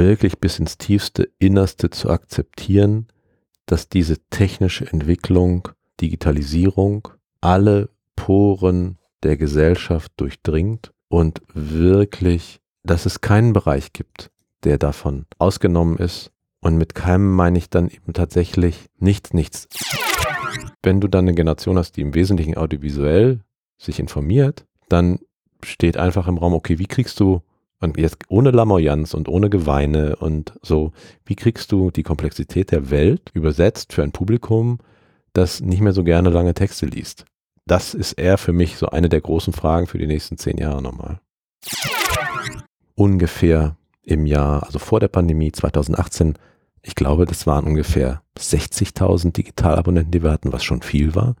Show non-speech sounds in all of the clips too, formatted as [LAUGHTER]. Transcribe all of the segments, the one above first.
wirklich bis ins tiefste Innerste zu akzeptieren, dass diese technische Entwicklung, Digitalisierung alle Poren der Gesellschaft durchdringt und wirklich, dass es keinen Bereich gibt, der davon ausgenommen ist. Und mit keinem meine ich dann eben tatsächlich nichts, nichts. Wenn du dann eine Generation hast, die im Wesentlichen audiovisuell sich informiert, dann steht einfach im Raum, okay, wie kriegst du, und jetzt ohne Lamoyanz und ohne Geweine und so, wie kriegst du die Komplexität der Welt übersetzt für ein Publikum, das nicht mehr so gerne lange Texte liest? Das ist eher für mich so eine der großen Fragen für die nächsten zehn Jahre nochmal. Ungefähr im Jahr, also vor der Pandemie 2018, ich glaube, das waren ungefähr 60.000 Digitalabonnenten, die wir hatten, was schon viel war.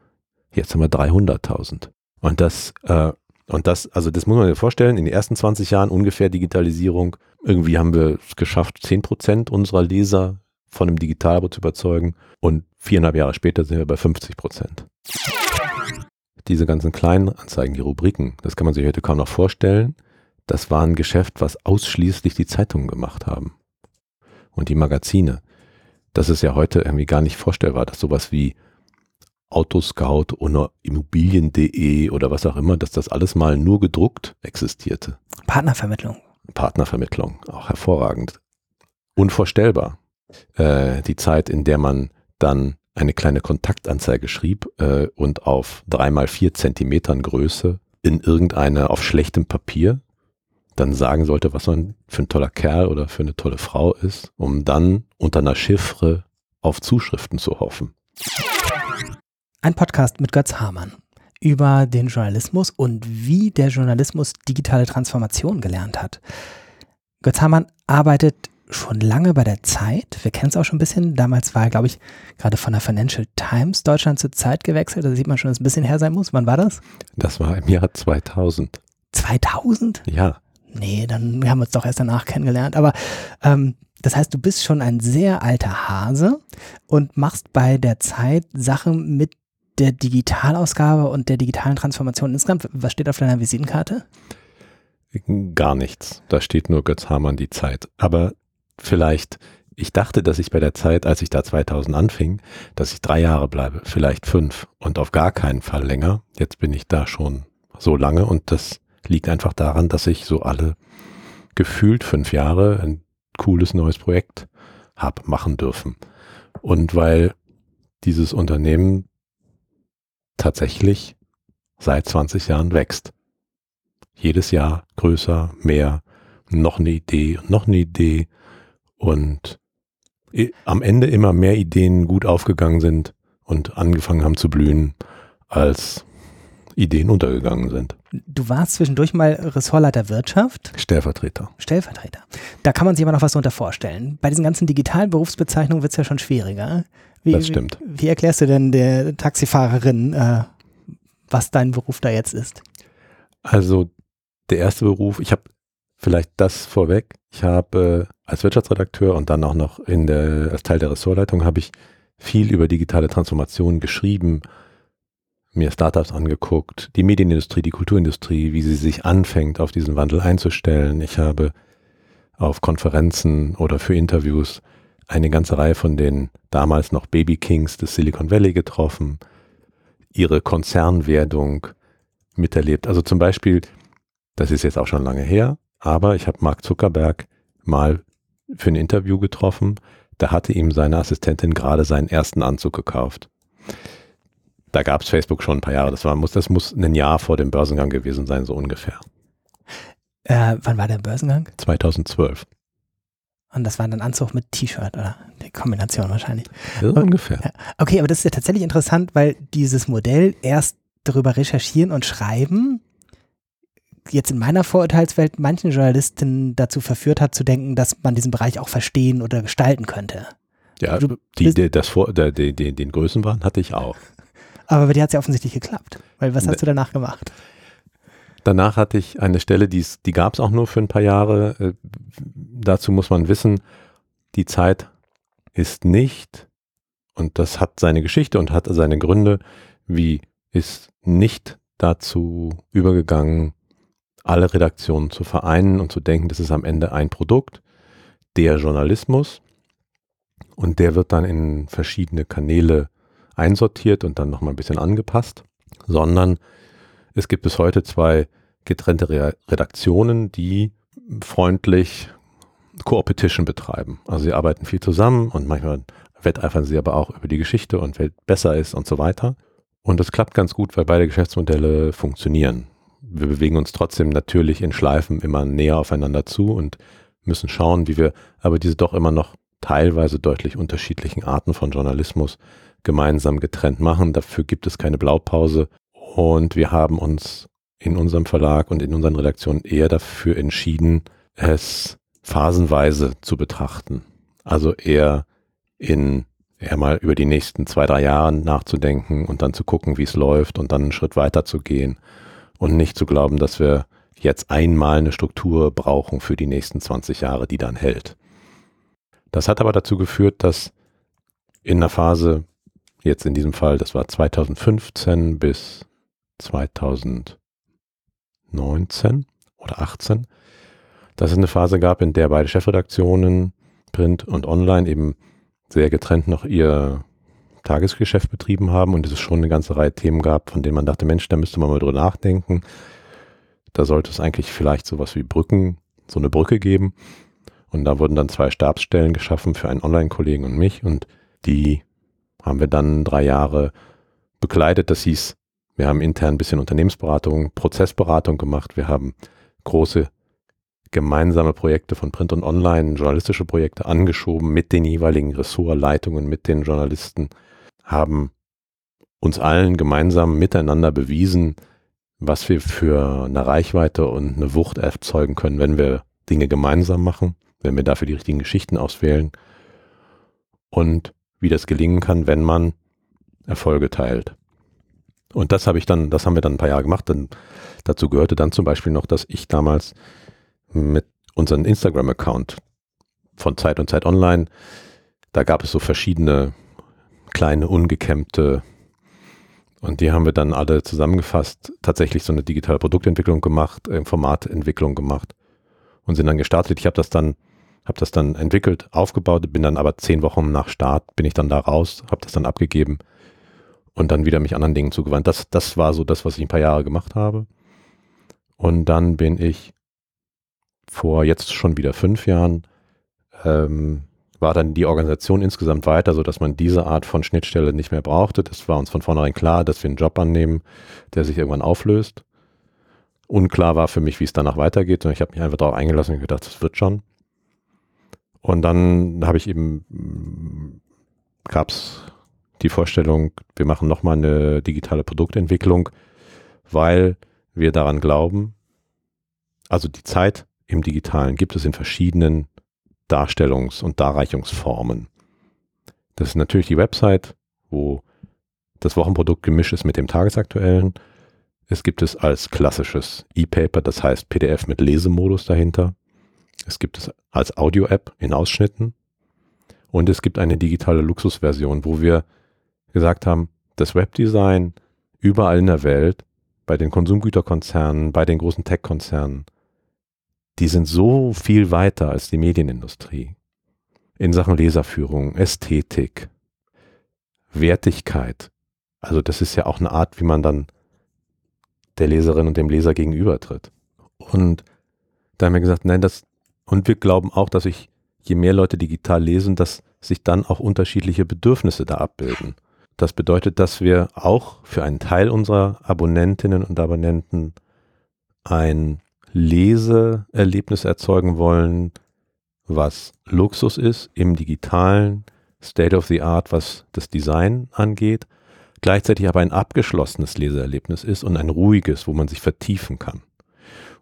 Jetzt haben wir 300.000. Und das, äh, und das, also das muss man sich vorstellen, in den ersten 20 Jahren ungefähr Digitalisierung. Irgendwie haben wir es geschafft, 10 Prozent unserer Leser von einem Digitalabo zu überzeugen. Und viereinhalb Jahre später sind wir bei 50 Prozent. Diese ganzen kleinen Anzeigen, die Rubriken, das kann man sich heute kaum noch vorstellen. Das war ein Geschäft, was ausschließlich die Zeitungen gemacht haben. Und die Magazine. Das ist ja heute irgendwie gar nicht vorstellbar, dass sowas wie Autoscout oder Immobilien.de oder was auch immer, dass das alles mal nur gedruckt existierte. Partnervermittlung. Partnervermittlung, auch hervorragend. Unvorstellbar. Äh, die Zeit, in der man dann eine kleine Kontaktanzeige schrieb äh, und auf drei mal vier Zentimetern Größe in irgendeine auf schlechtem Papier dann sagen sollte, was man für ein toller Kerl oder für eine tolle Frau ist, um dann unter einer Chiffre auf Zuschriften zu hoffen. Ein Podcast mit Götz Hamann über den Journalismus und wie der Journalismus digitale Transformation gelernt hat. Götz Hamann arbeitet schon lange bei der Zeit. Wir kennen es auch schon ein bisschen. Damals war er, glaube ich, gerade von der Financial Times Deutschland zur Zeit gewechselt. Da sieht man schon, dass es ein bisschen her sein muss. Wann war das? Das war im Jahr 2000. 2000? Ja. Nee, dann haben wir uns doch erst danach kennengelernt. Aber ähm, das heißt, du bist schon ein sehr alter Hase und machst bei der Zeit Sachen mit der Digitalausgabe und der digitalen Transformation insgesamt. Was steht auf deiner Visitenkarte? Gar nichts. Da steht nur Götz Hamann die Zeit. Aber vielleicht, ich dachte, dass ich bei der Zeit, als ich da 2000 anfing, dass ich drei Jahre bleibe, vielleicht fünf und auf gar keinen Fall länger. Jetzt bin ich da schon so lange und das liegt einfach daran, dass ich so alle gefühlt fünf Jahre ein cooles neues Projekt habe machen dürfen. Und weil dieses Unternehmen tatsächlich seit 20 Jahren wächst. Jedes Jahr größer, mehr, noch eine Idee, noch eine Idee und am Ende immer mehr Ideen gut aufgegangen sind und angefangen haben zu blühen, als Ideen untergegangen sind. Du warst zwischendurch mal Ressortleiter Wirtschaft. Stellvertreter. Stellvertreter. Da kann man sich aber noch was darunter vorstellen. Bei diesen ganzen digitalen Berufsbezeichnungen wird es ja schon schwieriger. Wie, das stimmt. Wie, wie, erklärst du denn der Taxifahrerin, äh, was dein Beruf da jetzt ist? Also der erste Beruf, ich habe vielleicht das vorweg. Ich habe äh, als Wirtschaftsredakteur und dann auch noch in der, als Teil der Ressortleitung habe ich viel über digitale Transformation geschrieben, mir Startups angeguckt, die Medienindustrie, die Kulturindustrie, wie sie sich anfängt, auf diesen Wandel einzustellen. Ich habe auf Konferenzen oder für Interviews eine ganze Reihe von den damals noch Baby Kings des Silicon Valley getroffen, ihre Konzernwerdung miterlebt. Also zum Beispiel, das ist jetzt auch schon lange her, aber ich habe Mark Zuckerberg mal für ein Interview getroffen. Da hatte ihm seine Assistentin gerade seinen ersten Anzug gekauft. Da gab es Facebook schon ein paar Jahre. Das, war, muss, das muss ein Jahr vor dem Börsengang gewesen sein, so ungefähr. Äh, wann war der Börsengang? 2012. Und das war dann Anzug mit T-Shirt oder die Kombination wahrscheinlich. Ja, ungefähr. Okay, aber das ist ja tatsächlich interessant, weil dieses Modell erst darüber recherchieren und schreiben jetzt in meiner Vorurteilswelt manchen Journalisten dazu verführt hat zu denken, dass man diesen Bereich auch verstehen oder gestalten könnte. Ja, die, die, das vor, der, die, den Größenwahn hatte ich auch. Aber bei dir hat es ja offensichtlich geklappt. Weil was hast du danach gemacht? Danach hatte ich eine Stelle, die, die gab es auch nur für ein paar Jahre. Äh, dazu muss man wissen, die Zeit ist nicht, und das hat seine Geschichte und hat seine Gründe, wie ist nicht dazu übergegangen, alle Redaktionen zu vereinen und zu denken, das ist am Ende ein Produkt. der Journalismus und der wird dann in verschiedene Kanäle einsortiert und dann nochmal ein bisschen angepasst, sondern es gibt bis heute zwei getrennte Re Redaktionen, die freundlich Co-Opetition betreiben. Also sie arbeiten viel zusammen und manchmal wetteifern sie aber auch über die Geschichte und wer besser ist und so weiter. Und das klappt ganz gut, weil beide Geschäftsmodelle funktionieren. Wir bewegen uns trotzdem natürlich in Schleifen immer näher aufeinander zu und müssen schauen, wie wir aber diese doch immer noch teilweise deutlich unterschiedlichen Arten von Journalismus gemeinsam getrennt machen. Dafür gibt es keine Blaupause. Und wir haben uns in unserem Verlag und in unseren Redaktionen eher dafür entschieden, es phasenweise zu betrachten. Also eher in eher mal über die nächsten zwei, drei Jahre nachzudenken und dann zu gucken, wie es läuft und dann einen Schritt weiter zu gehen und nicht zu glauben, dass wir jetzt einmal eine Struktur brauchen für die nächsten 20 Jahre, die dann hält. Das hat aber dazu geführt, dass in einer Phase, jetzt in diesem Fall, das war 2015 bis 2019 oder 18, dass es eine Phase gab, in der beide Chefredaktionen, Print und Online, eben sehr getrennt noch ihr Tagesgeschäft betrieben haben und es schon eine ganze Reihe Themen gab, von denen man dachte, Mensch, da müsste man mal drüber nachdenken. Da sollte es eigentlich vielleicht sowas wie Brücken, so eine Brücke geben. Und da wurden dann zwei Stabsstellen geschaffen für einen Online-Kollegen und mich und die haben wir dann drei Jahre bekleidet. Das hieß, wir haben intern ein bisschen Unternehmensberatung, Prozessberatung gemacht. Wir haben große gemeinsame Projekte von Print und Online, journalistische Projekte angeschoben mit den jeweiligen Ressortleitungen, mit den Journalisten, haben uns allen gemeinsam miteinander bewiesen, was wir für eine Reichweite und eine Wucht erzeugen können, wenn wir Dinge gemeinsam machen, wenn wir dafür die richtigen Geschichten auswählen und wie das gelingen kann, wenn man Erfolge teilt. Und das habe ich dann, das haben wir dann ein paar Jahre gemacht. Denn dazu gehörte dann zum Beispiel noch, dass ich damals mit unserem Instagram-Account von Zeit und Zeit Online, da gab es so verschiedene kleine, ungekämmte und die haben wir dann alle zusammengefasst, tatsächlich so eine digitale Produktentwicklung gemacht, äh, Formatentwicklung gemacht und sind dann gestartet. Ich habe das dann, habe das dann entwickelt, aufgebaut, bin dann aber zehn Wochen nach Start, bin ich dann da raus, habe das dann abgegeben und dann wieder mich anderen Dingen zugewandt. Das, das war so das, was ich ein paar Jahre gemacht habe. Und dann bin ich vor jetzt schon wieder fünf Jahren ähm, war dann die Organisation insgesamt weiter, so dass man diese Art von Schnittstelle nicht mehr brauchte. Das war uns von vornherein klar, dass wir einen Job annehmen, der sich irgendwann auflöst. Unklar war für mich, wie es danach weitergeht. Und ich habe mich einfach darauf eingelassen und gedacht, das wird schon. Und dann habe ich eben, gab es die Vorstellung, wir machen nochmal eine digitale Produktentwicklung, weil wir daran glauben, also die Zeit im Digitalen gibt es in verschiedenen Darstellungs- und Darreichungsformen. Das ist natürlich die Website, wo das Wochenprodukt gemischt ist mit dem tagesaktuellen. Es gibt es als klassisches E-Paper, das heißt PDF mit Lesemodus dahinter. Es gibt es als Audio-App in Ausschnitten. Und es gibt eine digitale Luxusversion, wo wir gesagt haben, das Webdesign überall in der Welt, bei den Konsumgüterkonzernen, bei den großen Tech-Konzernen, die sind so viel weiter als die Medienindustrie. In Sachen Leserführung, Ästhetik, Wertigkeit. Also das ist ja auch eine Art, wie man dann der Leserin und dem Leser gegenübertritt. Und da haben wir gesagt, nein, das, und wir glauben auch, dass sich, je mehr Leute digital lesen, dass sich dann auch unterschiedliche Bedürfnisse da abbilden. Das bedeutet, dass wir auch für einen Teil unserer Abonnentinnen und Abonnenten ein Leseerlebnis erzeugen wollen, was Luxus ist im digitalen State of the Art, was das Design angeht, gleichzeitig aber ein abgeschlossenes Leseerlebnis ist und ein ruhiges, wo man sich vertiefen kann.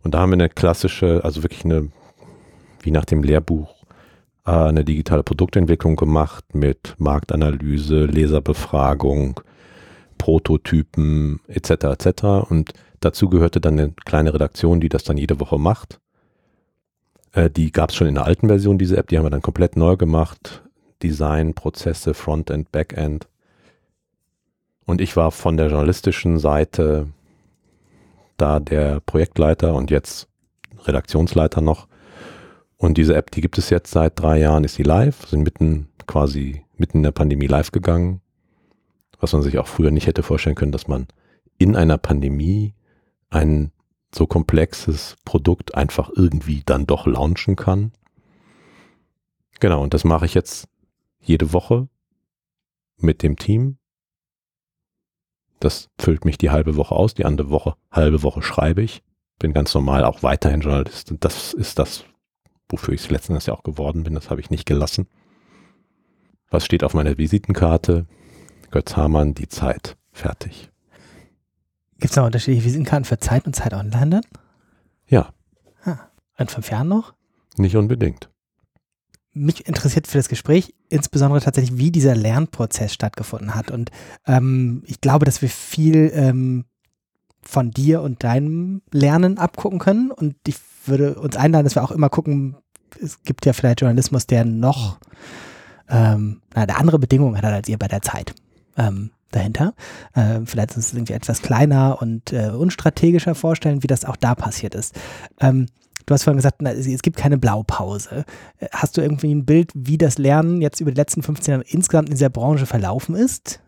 Und da haben wir eine klassische, also wirklich eine, wie nach dem Lehrbuch, äh, eine digitale Produktentwicklung gemacht mit Marktanalyse, Leserbefragung, Prototypen etc. etc. Und Dazu gehörte dann eine kleine Redaktion, die das dann jede Woche macht. Äh, die gab es schon in der alten Version, diese App, die haben wir dann komplett neu gemacht. Design, Prozesse, Frontend, Backend. Und ich war von der journalistischen Seite da der Projektleiter und jetzt Redaktionsleiter noch. Und diese App, die gibt es jetzt seit drei Jahren, ist sie live, sind mitten quasi mitten in der Pandemie live gegangen, was man sich auch früher nicht hätte vorstellen können, dass man in einer Pandemie ein so komplexes Produkt einfach irgendwie dann doch launchen kann. Genau, und das mache ich jetzt jede Woche mit dem Team. Das füllt mich die halbe Woche aus, die andere Woche, halbe Woche schreibe ich. Bin ganz normal auch weiterhin Journalist. Und das ist das, wofür ich es letztendlich ja auch geworden bin. Das habe ich nicht gelassen. Was steht auf meiner Visitenkarte? Götz Hamann, die Zeit. Fertig. Gibt es noch unterschiedliche Visitenkarten für Zeit und Zeit online dann? Ja. Ah, in fünf Jahren noch? Nicht unbedingt. Mich interessiert für das Gespräch insbesondere tatsächlich, wie dieser Lernprozess stattgefunden hat. Und ähm, ich glaube, dass wir viel ähm, von dir und deinem Lernen abgucken können. Und ich würde uns einladen, dass wir auch immer gucken, es gibt ja vielleicht Journalismus, der noch ähm, eine andere Bedingungen hat als ihr bei der Zeit. Ähm, dahinter. Äh, vielleicht es irgendwie etwas kleiner und äh, unstrategischer vorstellen, wie das auch da passiert ist. Ähm, du hast vorhin gesagt, na, es gibt keine Blaupause. Äh, hast du irgendwie ein Bild, wie das Lernen jetzt über die letzten 15 Jahre insgesamt in dieser Branche verlaufen ist?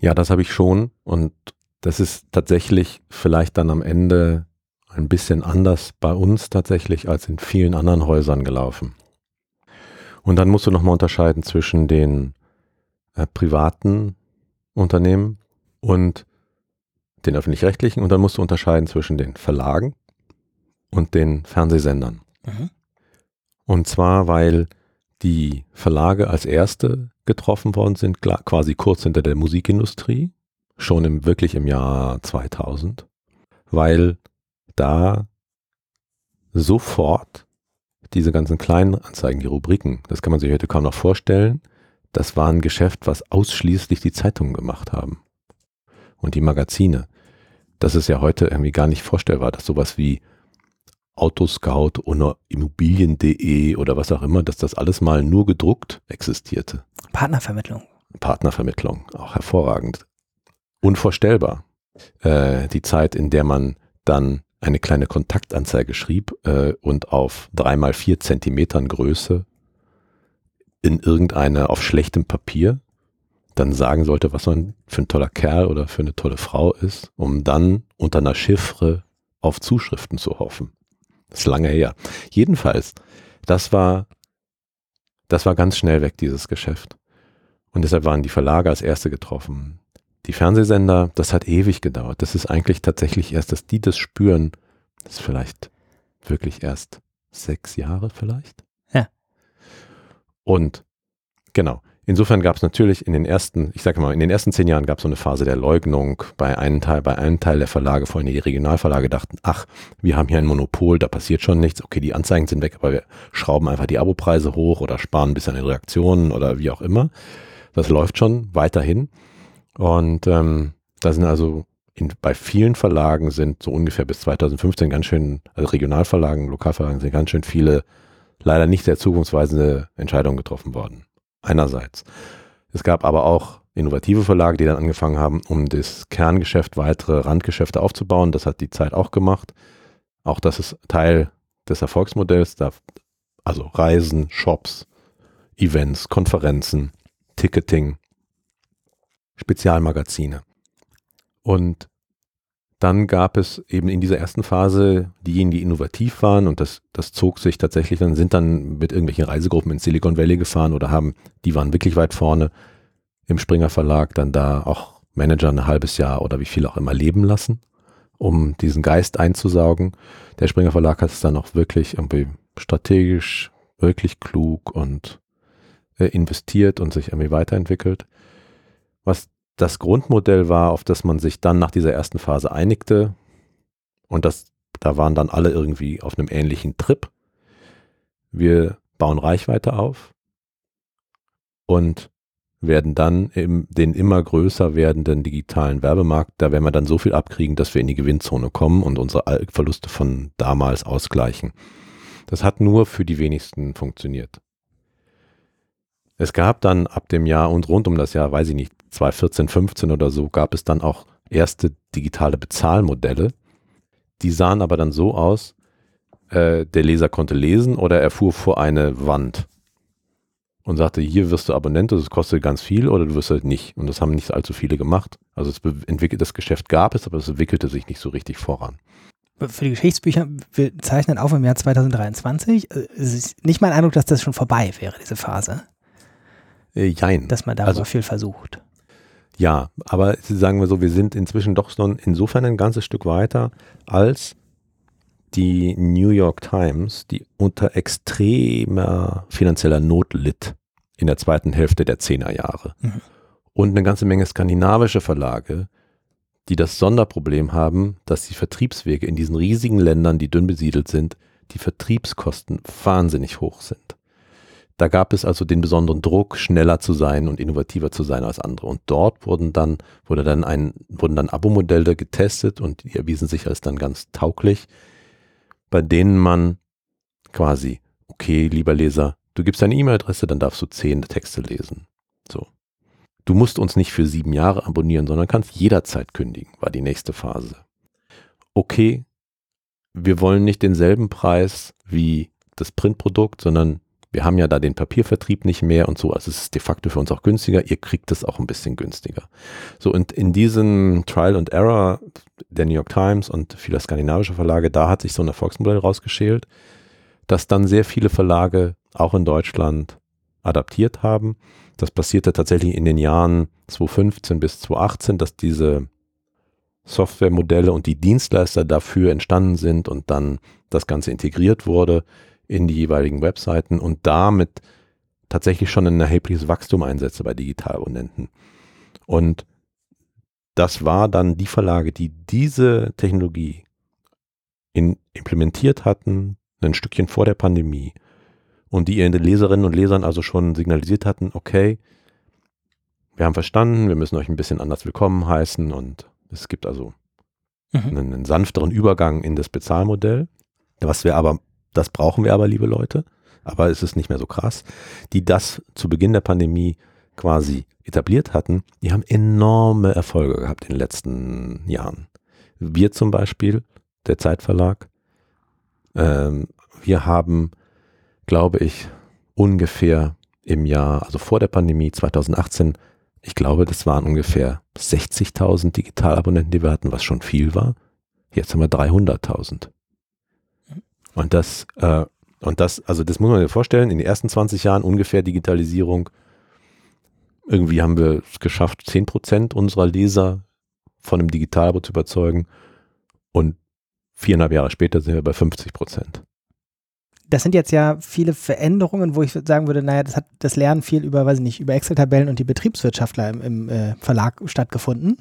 Ja, das habe ich schon und das ist tatsächlich vielleicht dann am Ende ein bisschen anders bei uns tatsächlich als in vielen anderen Häusern gelaufen. Und dann musst du nochmal unterscheiden zwischen den äh, privaten Unternehmen und den öffentlich-rechtlichen und dann musst du unterscheiden zwischen den Verlagen und den Fernsehsendern. Mhm. Und zwar, weil die Verlage als erste getroffen worden sind, quasi kurz hinter der Musikindustrie, schon im, wirklich im Jahr 2000, weil da sofort diese ganzen kleinen Anzeigen, die Rubriken, das kann man sich heute kaum noch vorstellen, das war ein Geschäft, was ausschließlich die Zeitungen gemacht haben. Und die Magazine. Das ist ja heute irgendwie gar nicht vorstellbar, dass sowas wie Autoscout oder Immobilien.de oder was auch immer, dass das alles mal nur gedruckt existierte. Partnervermittlung. Partnervermittlung, auch hervorragend. Unvorstellbar. Äh, die Zeit, in der man dann eine kleine Kontaktanzeige schrieb äh, und auf dreimal vier Zentimetern Größe in irgendeiner auf schlechtem Papier dann sagen sollte, was man für ein toller Kerl oder für eine tolle Frau ist, um dann unter einer Chiffre auf Zuschriften zu hoffen. Das ist lange her. Jedenfalls, das war, das war ganz schnell weg, dieses Geschäft. Und deshalb waren die Verlage als erste getroffen. Die Fernsehsender, das hat ewig gedauert. Das ist eigentlich tatsächlich erst, dass die das spüren, das ist vielleicht wirklich erst sechs Jahre vielleicht. Und genau, insofern gab es natürlich in den ersten, ich sage mal, in den ersten zehn Jahren gab es so eine Phase der Leugnung bei einem Teil, bei einem Teil der Verlage, vor allem die Regionalverlage dachten, ach, wir haben hier ein Monopol, da passiert schon nichts, okay, die Anzeigen sind weg, aber wir schrauben einfach die Abopreise hoch oder sparen ein bisschen an den Reaktionen oder wie auch immer. Das läuft schon weiterhin. Und ähm, da sind also in, bei vielen Verlagen sind so ungefähr bis 2015 ganz schön, also Regionalverlagen, Lokalverlagen sind ganz schön viele leider nicht sehr zukunftsweisende Entscheidungen getroffen worden. Einerseits. Es gab aber auch innovative Verlage, die dann angefangen haben, um das Kerngeschäft weitere Randgeschäfte aufzubauen. Das hat die Zeit auch gemacht. Auch das ist Teil des Erfolgsmodells. Also Reisen, Shops, Events, Konferenzen, Ticketing, Spezialmagazine. Und dann gab es eben in dieser ersten Phase diejenigen, die innovativ waren und das, das zog sich tatsächlich, dann sind dann mit irgendwelchen Reisegruppen in Silicon Valley gefahren oder haben, die waren wirklich weit vorne im Springer Verlag, dann da auch Manager ein halbes Jahr oder wie viel auch immer leben lassen, um diesen Geist einzusaugen. Der Springer Verlag hat es dann auch wirklich irgendwie strategisch, wirklich klug und äh, investiert und sich irgendwie weiterentwickelt. Was das Grundmodell war, auf das man sich dann nach dieser ersten Phase einigte. Und das, da waren dann alle irgendwie auf einem ähnlichen Trip. Wir bauen Reichweite auf und werden dann im, den immer größer werdenden digitalen Werbemarkt, da werden wir dann so viel abkriegen, dass wir in die Gewinnzone kommen und unsere Verluste von damals ausgleichen. Das hat nur für die wenigsten funktioniert. Es gab dann ab dem Jahr und rund um das Jahr, weiß ich nicht, 2014, 15 oder so, gab es dann auch erste digitale Bezahlmodelle. Die sahen aber dann so aus, äh, der Leser konnte lesen oder er fuhr vor eine Wand und sagte, hier wirst du Abonnent, das kostet ganz viel oder du wirst halt nicht. Und das haben nicht allzu viele gemacht. Also es entwickelt, das Geschäft gab es, aber es entwickelte sich nicht so richtig voran. Für die Geschichtsbücher, wir zeichnen auf im Jahr 2023. Äh, es ist nicht mein Eindruck, dass das schon vorbei wäre, diese Phase. Äh, jein. Dass man darüber also, viel versucht. Ja, aber sagen wir so, wir sind inzwischen doch schon insofern ein ganzes Stück weiter, als die New York Times, die unter extremer finanzieller Not litt in der zweiten Hälfte der Zehnerjahre. Mhm. Und eine ganze Menge skandinavische Verlage, die das Sonderproblem haben, dass die Vertriebswege in diesen riesigen Ländern, die dünn besiedelt sind, die Vertriebskosten wahnsinnig hoch sind. Da gab es also den besonderen Druck, schneller zu sein und innovativer zu sein als andere. Und dort wurden dann, wurde dann ein, wurden dann Abo-Modelle getestet und die erwiesen sich als dann ganz tauglich, bei denen man quasi, okay, lieber Leser, du gibst deine E-Mail-Adresse, dann darfst du zehn Texte lesen. So. Du musst uns nicht für sieben Jahre abonnieren, sondern kannst jederzeit kündigen, war die nächste Phase. Okay, wir wollen nicht denselben Preis wie das Printprodukt, sondern wir haben ja da den Papiervertrieb nicht mehr und so, also es ist de facto für uns auch günstiger, ihr kriegt es auch ein bisschen günstiger. So, und in diesem Trial and Error der New York Times und vieler skandinavischer Verlage, da hat sich so ein Erfolgsmodell rausgeschält, das dann sehr viele Verlage auch in Deutschland adaptiert haben. Das passierte tatsächlich in den Jahren 2015 bis 2018, dass diese Softwaremodelle und die Dienstleister dafür entstanden sind und dann das Ganze integriert wurde in die jeweiligen Webseiten und damit tatsächlich schon ein erhebliches Wachstum einsetze bei Digitalabonnenten. Und das war dann die Verlage, die diese Technologie in, implementiert hatten, ein Stückchen vor der Pandemie und die ihren Leserinnen und Lesern also schon signalisiert hatten, okay, wir haben verstanden, wir müssen euch ein bisschen anders willkommen heißen und es gibt also mhm. einen, einen sanfteren Übergang in das Bezahlmodell, was wir aber das brauchen wir aber, liebe Leute. Aber es ist nicht mehr so krass. Die das zu Beginn der Pandemie quasi etabliert hatten, die haben enorme Erfolge gehabt in den letzten Jahren. Wir zum Beispiel, der Zeitverlag, ähm, wir haben, glaube ich, ungefähr im Jahr, also vor der Pandemie 2018, ich glaube, das waren ungefähr 60.000 Digitalabonnenten, die wir hatten, was schon viel war. Jetzt haben wir 300.000. Und das, äh, und das, also das muss man sich vorstellen, in den ersten 20 Jahren ungefähr Digitalisierung, irgendwie haben wir es geschafft, 10% unserer Leser von einem Digitalabo zu überzeugen. Und viereinhalb Jahre später sind wir bei 50 Prozent das sind jetzt ja viele Veränderungen, wo ich sagen würde, naja, das hat das Lernen viel über, weiß ich nicht, über Excel-Tabellen und die Betriebswirtschaftler im, im äh, Verlag stattgefunden.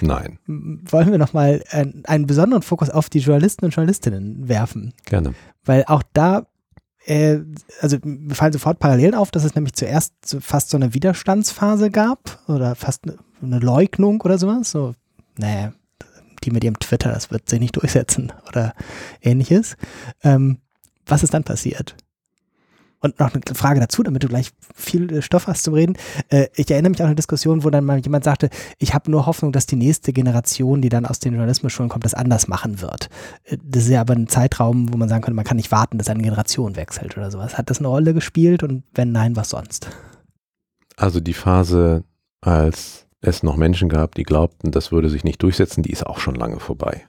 Nein. Wollen wir nochmal ein, einen besonderen Fokus auf die Journalisten und Journalistinnen werfen? Gerne. Weil auch da, äh, also mir fallen sofort Parallelen auf, dass es nämlich zuerst so fast so eine Widerstandsphase gab oder fast eine Leugnung oder sowas. So, naja, die mit ihrem Twitter, das wird sich nicht durchsetzen oder ähnliches. Ähm, was ist dann passiert? Und noch eine Frage dazu, damit du gleich viel äh, Stoff hast zum Reden. Äh, ich erinnere mich an eine Diskussion, wo dann mal jemand sagte, ich habe nur Hoffnung, dass die nächste Generation, die dann aus den Journalismusschulen kommt, das anders machen wird. Äh, das ist ja aber ein Zeitraum, wo man sagen könnte, man kann nicht warten, dass eine Generation wechselt oder sowas. Hat das eine Rolle gespielt und wenn nein, was sonst? Also die Phase, als es noch Menschen gab, die glaubten, das würde sich nicht durchsetzen, die ist auch schon lange vorbei.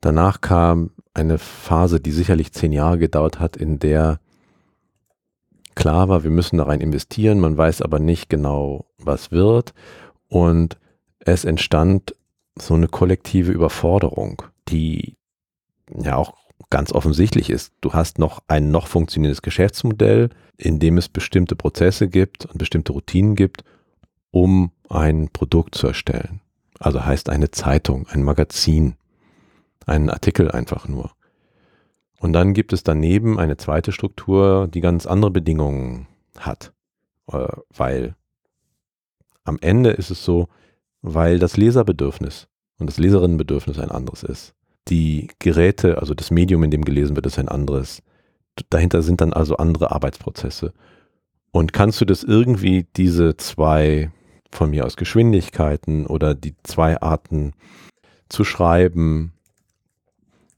Danach kam eine Phase, die sicherlich zehn Jahre gedauert hat, in der klar war, wir müssen da rein investieren, man weiß aber nicht genau, was wird. Und es entstand so eine kollektive Überforderung, die ja auch ganz offensichtlich ist. Du hast noch ein noch funktionierendes Geschäftsmodell, in dem es bestimmte Prozesse gibt und bestimmte Routinen gibt, um ein Produkt zu erstellen. Also heißt eine Zeitung, ein Magazin, einen Artikel einfach nur. Und dann gibt es daneben eine zweite Struktur, die ganz andere Bedingungen hat, äh, weil am Ende ist es so, weil das Leserbedürfnis und das Leserinnenbedürfnis ein anderes ist. Die Geräte, also das Medium, in dem gelesen wird, ist ein anderes. Dahinter sind dann also andere Arbeitsprozesse. Und kannst du das irgendwie, diese zwei von mir aus Geschwindigkeiten oder die zwei Arten zu schreiben,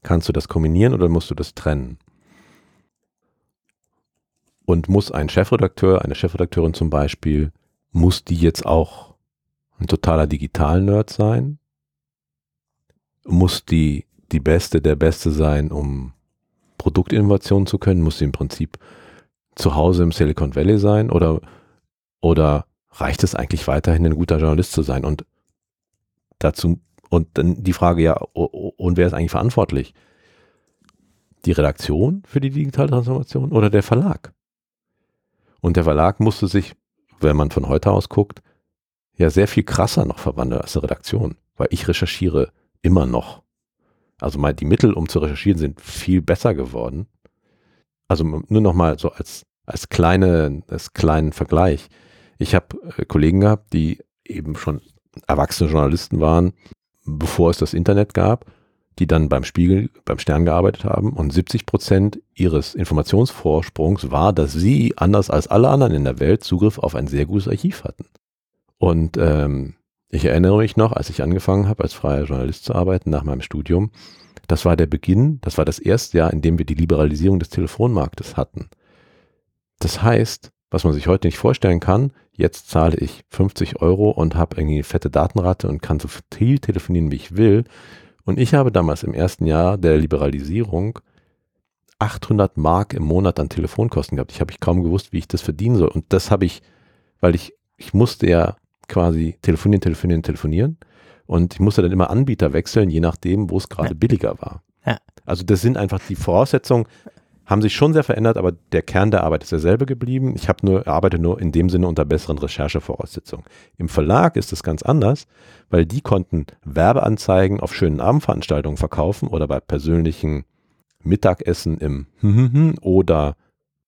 Kannst du das kombinieren oder musst du das trennen? Und muss ein Chefredakteur, eine Chefredakteurin zum Beispiel, muss die jetzt auch ein totaler Digital-Nerd sein? Muss die die Beste der Beste sein, um Produktinnovation zu können? Muss sie im Prinzip zu Hause im Silicon Valley sein? Oder, oder reicht es eigentlich weiterhin, ein guter Journalist zu sein? Und dazu, und dann die Frage, ja, und wer ist eigentlich verantwortlich? Die Redaktion für die digitale Transformation oder der Verlag? Und der Verlag musste sich, wenn man von heute aus guckt, ja sehr viel krasser noch verwandeln als eine Redaktion, weil ich recherchiere immer noch. Also mal die Mittel, um zu recherchieren, sind viel besser geworden. Also nur noch mal so als, als, kleine, als kleinen Vergleich. Ich habe äh, Kollegen gehabt, die eben schon erwachsene Journalisten waren, bevor es das Internet gab die dann beim Spiegel, beim Stern gearbeitet haben und 70 Prozent ihres Informationsvorsprungs war, dass sie, anders als alle anderen in der Welt, Zugriff auf ein sehr gutes Archiv hatten. Und ähm, ich erinnere mich noch, als ich angefangen habe, als freier Journalist zu arbeiten nach meinem Studium, das war der Beginn, das war das erste Jahr, in dem wir die Liberalisierung des Telefonmarktes hatten. Das heißt, was man sich heute nicht vorstellen kann, jetzt zahle ich 50 Euro und habe irgendwie eine fette Datenrate und kann so viel telefonieren, wie ich will. Und ich habe damals im ersten Jahr der Liberalisierung 800 Mark im Monat an Telefonkosten gehabt. Ich habe ich kaum gewusst, wie ich das verdienen soll. Und das habe ich, weil ich, ich musste ja quasi telefonieren, telefonieren, telefonieren. Und ich musste dann immer Anbieter wechseln, je nachdem, wo es gerade ja. billiger war. Ja. Also das sind einfach die Voraussetzungen, haben sich schon sehr verändert, aber der Kern der Arbeit ist derselbe geblieben. Ich nur, arbeite nur in dem Sinne unter besseren Recherchevoraussetzungen. Im Verlag ist es ganz anders, weil die konnten Werbeanzeigen auf schönen Abendveranstaltungen verkaufen oder bei persönlichen Mittagessen im [LAUGHS] oder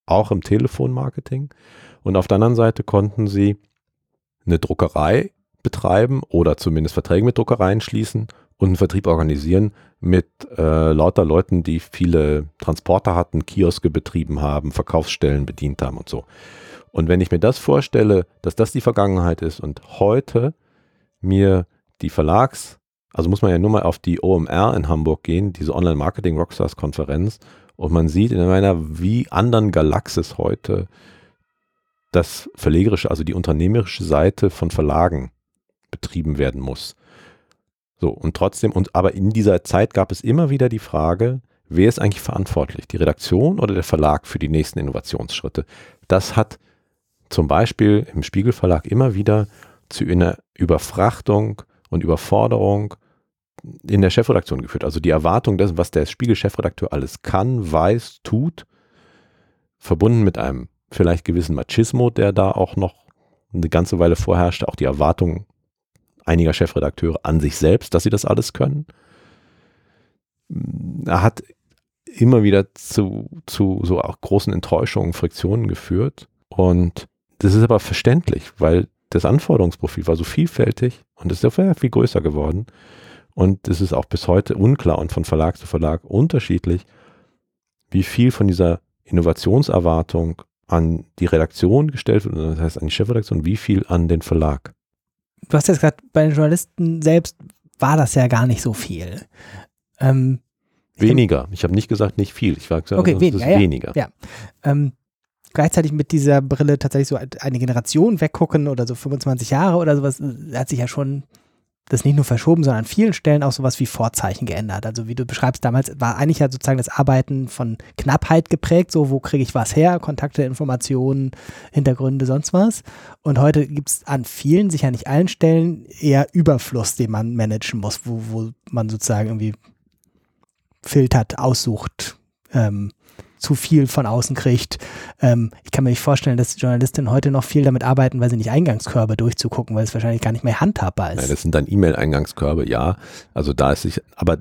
auch im Telefonmarketing. Und auf der anderen Seite konnten sie eine Druckerei betreiben oder zumindest Verträge mit Druckereien schließen und einen Vertrieb organisieren mit äh, lauter Leuten, die viele Transporter hatten, Kioske betrieben haben, Verkaufsstellen bedient haben und so. Und wenn ich mir das vorstelle, dass das die Vergangenheit ist und heute mir die Verlags, also muss man ja nur mal auf die OMR in Hamburg gehen, diese Online-Marketing Rockstars Konferenz, und man sieht in einer wie anderen Galaxis heute das verlegerische, also die unternehmerische Seite von Verlagen betrieben werden muss. So, und trotzdem, und aber in dieser Zeit gab es immer wieder die Frage, wer ist eigentlich verantwortlich? Die Redaktion oder der Verlag für die nächsten Innovationsschritte? Das hat zum Beispiel im Spiegelverlag immer wieder zu einer Überfrachtung und Überforderung in der Chefredaktion geführt. Also die Erwartung dessen, was der Spiegel-Chefredakteur alles kann, weiß, tut, verbunden mit einem vielleicht gewissen Machismo, der da auch noch eine ganze Weile vorherrschte, auch die Erwartung einiger Chefredakteure an sich selbst, dass sie das alles können. Er hat immer wieder zu, zu so auch großen Enttäuschungen, Friktionen geführt. Und das ist aber verständlich, weil das Anforderungsprofil war so vielfältig und es ist ja viel größer geworden. Und es ist auch bis heute unklar und von Verlag zu Verlag unterschiedlich, wie viel von dieser Innovationserwartung an die Redaktion gestellt wird, das heißt an die Chefredaktion, wie viel an den Verlag du hast jetzt gesagt, bei den Journalisten selbst war das ja gar nicht so viel. Ähm, weniger. Ich habe nicht gesagt, nicht viel. Ich war gesagt, okay, weniger, ja, weniger. Ja. Ähm, gleichzeitig mit dieser Brille tatsächlich so eine Generation weggucken oder so 25 Jahre oder sowas, hat sich ja schon das nicht nur verschoben, sondern an vielen Stellen auch sowas wie Vorzeichen geändert. Also wie du beschreibst, damals war eigentlich ja sozusagen das Arbeiten von Knappheit geprägt, so wo kriege ich was her, Kontakte, Informationen, Hintergründe, sonst was. Und heute gibt es an vielen, sicher nicht allen Stellen, eher Überfluss, den man managen muss, wo, wo man sozusagen irgendwie filtert, aussucht, ähm, zu viel von außen kriegt. Ähm, ich kann mir nicht vorstellen, dass Journalistinnen heute noch viel damit arbeiten, weil sie nicht Eingangskörbe durchzugucken, weil es wahrscheinlich gar nicht mehr handhabbar ist. Nein, das sind dann E-Mail-Eingangskörbe, ja. Also da ist sich, aber,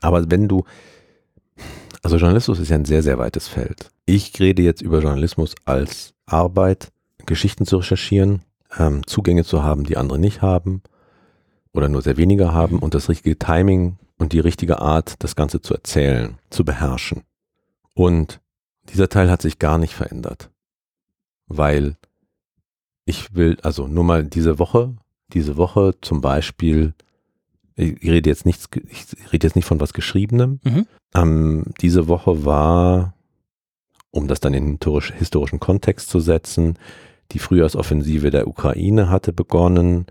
aber wenn du, also Journalismus ist ja ein sehr, sehr weites Feld. Ich rede jetzt über Journalismus als Arbeit, Geschichten zu recherchieren, ähm, Zugänge zu haben, die andere nicht haben oder nur sehr wenige haben und das richtige Timing und die richtige Art, das Ganze zu erzählen, zu beherrschen. Und dieser Teil hat sich gar nicht verändert, weil ich will, also nur mal diese Woche, diese Woche zum Beispiel Ich rede jetzt nichts, ich rede jetzt nicht von was Geschriebenem. Mhm. Ähm, diese Woche war, um das dann in den historischen Kontext zu setzen, die Frühjahrsoffensive der Ukraine hatte begonnen.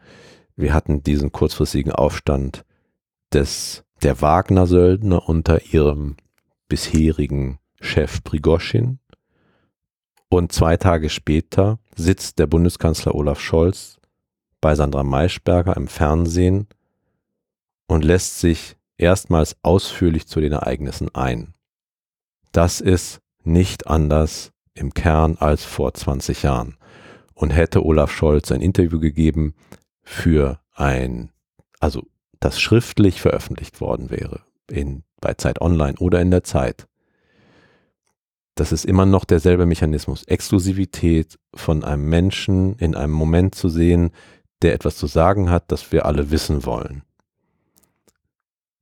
Wir hatten diesen kurzfristigen Aufstand des, der Wagner-Söldner unter ihrem bisherigen Chef Prigoschin. Und zwei Tage später sitzt der Bundeskanzler Olaf Scholz bei Sandra Maischberger im Fernsehen und lässt sich erstmals ausführlich zu den Ereignissen ein. Das ist nicht anders im Kern als vor 20 Jahren. Und hätte Olaf Scholz ein Interview gegeben für ein, also das schriftlich veröffentlicht worden wäre, in, bei Zeit Online oder in der Zeit, das ist immer noch derselbe Mechanismus. Exklusivität von einem Menschen in einem Moment zu sehen, der etwas zu sagen hat, das wir alle wissen wollen.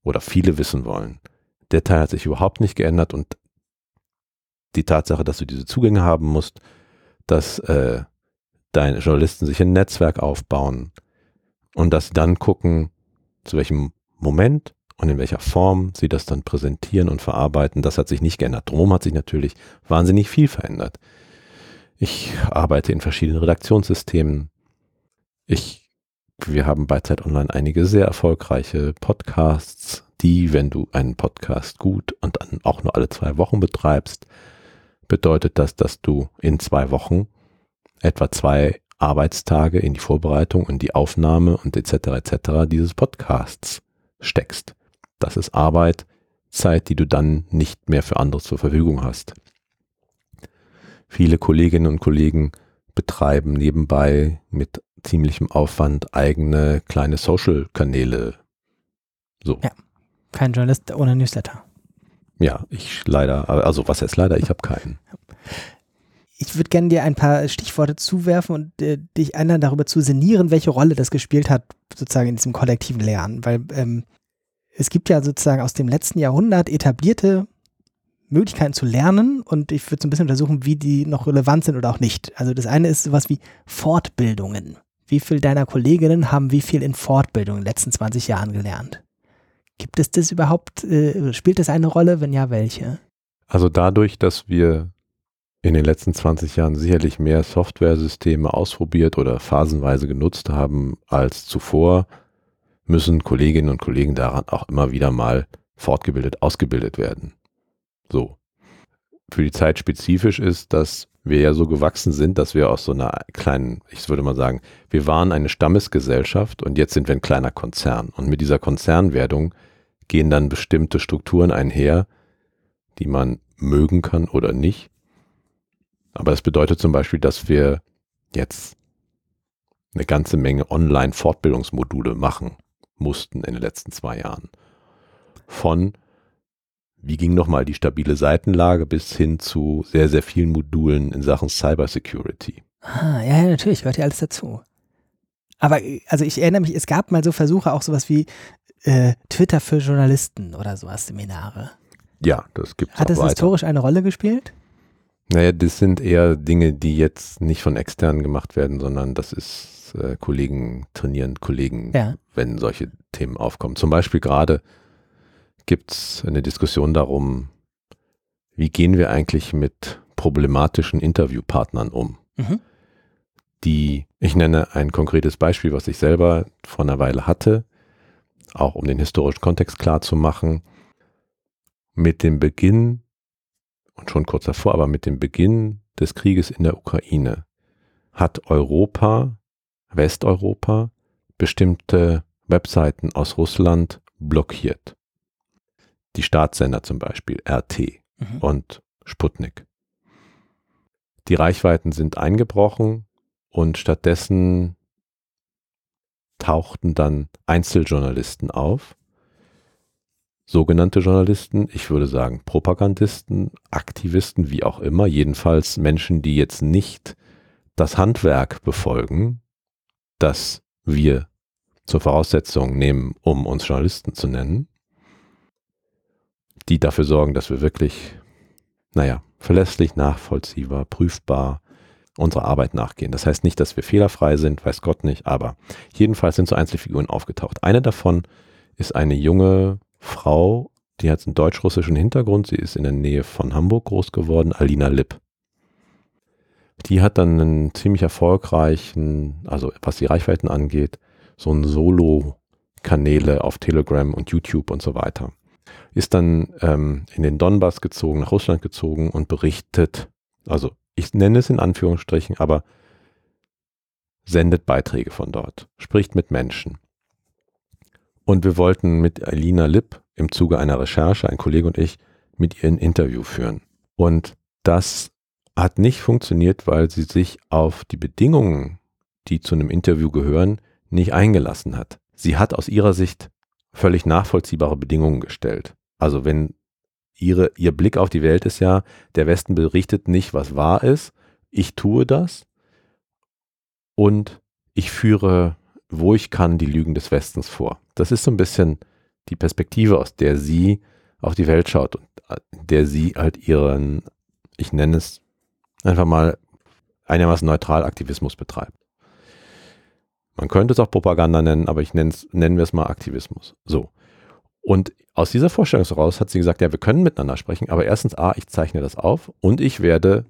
Oder viele wissen wollen. Der Teil hat sich überhaupt nicht geändert und die Tatsache, dass du diese Zugänge haben musst, dass äh, deine Journalisten sich ein Netzwerk aufbauen und dass sie dann gucken, zu welchem Moment und in welcher Form sie das dann präsentieren und verarbeiten, das hat sich nicht geändert. Drum hat sich natürlich wahnsinnig viel verändert. Ich arbeite in verschiedenen Redaktionssystemen. Ich, wir haben bei Zeit Online einige sehr erfolgreiche Podcasts, die, wenn du einen Podcast gut und dann auch nur alle zwei Wochen betreibst, bedeutet das, dass du in zwei Wochen etwa zwei Arbeitstage in die Vorbereitung und die Aufnahme und etc. etc. dieses Podcasts steckst. Das ist Arbeit, Zeit, die du dann nicht mehr für andere zur Verfügung hast. Viele Kolleginnen und Kollegen betreiben nebenbei mit ziemlichem Aufwand eigene kleine Social-Kanäle. So. Ja, kein Journalist ohne Newsletter. Ja, ich leider, also was heißt leider, ich habe keinen. Ich würde gerne dir ein paar Stichworte zuwerfen und äh, dich einladen, darüber zu sinnieren, welche Rolle das gespielt hat, sozusagen in diesem kollektiven Lernen. Weil ähm, es gibt ja sozusagen aus dem letzten Jahrhundert etablierte Möglichkeiten zu lernen und ich würde so ein bisschen untersuchen, wie die noch relevant sind oder auch nicht. Also das eine ist sowas wie Fortbildungen. Wie viele deiner Kolleginnen haben wie viel in Fortbildung in den letzten 20 Jahren gelernt? Gibt es das überhaupt, äh, spielt das eine Rolle? Wenn ja, welche? Also dadurch, dass wir in den letzten 20 Jahren sicherlich mehr Softwaresysteme ausprobiert oder phasenweise genutzt haben als zuvor, müssen Kolleginnen und Kollegen daran auch immer wieder mal fortgebildet, ausgebildet werden. So. Für die Zeit spezifisch ist, dass wir ja so gewachsen sind, dass wir aus so einer kleinen, ich würde mal sagen, wir waren eine Stammesgesellschaft und jetzt sind wir ein kleiner Konzern. Und mit dieser Konzernwerdung gehen dann bestimmte Strukturen einher, die man mögen kann oder nicht. Aber das bedeutet zum Beispiel, dass wir jetzt eine ganze Menge Online-Fortbildungsmodule machen mussten in den letzten zwei Jahren. Von, wie ging nochmal die stabile Seitenlage bis hin zu sehr, sehr vielen Modulen in Sachen Cybersecurity. Ah, ja, natürlich, gehört ja alles dazu. Aber also ich erinnere mich, es gab mal so Versuche, auch sowas wie äh, Twitter für Journalisten oder sowas, Seminare. Ja, das gibt es. Hat es historisch eine Rolle gespielt? Naja, das sind eher Dinge, die jetzt nicht von externen gemacht werden, sondern das ist äh, Kollegen trainieren, Kollegen, ja. wenn solche Themen aufkommen. Zum Beispiel gerade gibt es eine Diskussion darum, wie gehen wir eigentlich mit problematischen Interviewpartnern um? Mhm. Die, ich nenne ein konkretes Beispiel, was ich selber vor einer Weile hatte, auch um den historischen Kontext klar zu machen. Mit dem Beginn, und schon kurz davor, aber mit dem Beginn des Krieges in der Ukraine hat Europa Westeuropa bestimmte Webseiten aus Russland blockiert. Die Staatssender zum Beispiel, RT mhm. und Sputnik. Die Reichweiten sind eingebrochen und stattdessen tauchten dann Einzeljournalisten auf, sogenannte Journalisten, ich würde sagen Propagandisten, Aktivisten, wie auch immer, jedenfalls Menschen, die jetzt nicht das Handwerk befolgen, das wir zur Voraussetzung nehmen, um uns Journalisten zu nennen, die dafür sorgen, dass wir wirklich, naja, verlässlich, nachvollziehbar, prüfbar unserer Arbeit nachgehen. Das heißt nicht, dass wir fehlerfrei sind, weiß Gott nicht, aber jedenfalls sind so Einzelfiguren aufgetaucht. Eine davon ist eine junge Frau, die hat einen deutsch-russischen Hintergrund. Sie ist in der Nähe von Hamburg groß geworden, Alina Lipp. Die hat dann einen ziemlich erfolgreichen, also was die Reichweiten angeht, so ein Solo-Kanäle auf Telegram und YouTube und so weiter. Ist dann ähm, in den Donbass gezogen, nach Russland gezogen und berichtet, also ich nenne es in Anführungsstrichen, aber sendet Beiträge von dort, spricht mit Menschen. Und wir wollten mit Alina Lipp im Zuge einer Recherche, ein Kollege und ich, mit ihr ein Interview führen. Und das hat nicht funktioniert, weil sie sich auf die Bedingungen, die zu einem Interview gehören, nicht eingelassen hat. Sie hat aus ihrer Sicht völlig nachvollziehbare Bedingungen gestellt. Also wenn ihre, ihr Blick auf die Welt ist ja, der Westen berichtet nicht, was wahr ist, ich tue das und ich führe, wo ich kann, die Lügen des Westens vor. Das ist so ein bisschen die Perspektive, aus der sie auf die Welt schaut und äh, der sie halt ihren, ich nenne es einfach mal einigermaßen neutral Aktivismus betreibt. Man könnte es auch Propaganda nennen, aber ich nenne nennen wir es mal Aktivismus. So. Und aus dieser Vorstellung heraus hat sie gesagt, ja, wir können miteinander sprechen, aber erstens, A, ich zeichne das auf und ich werde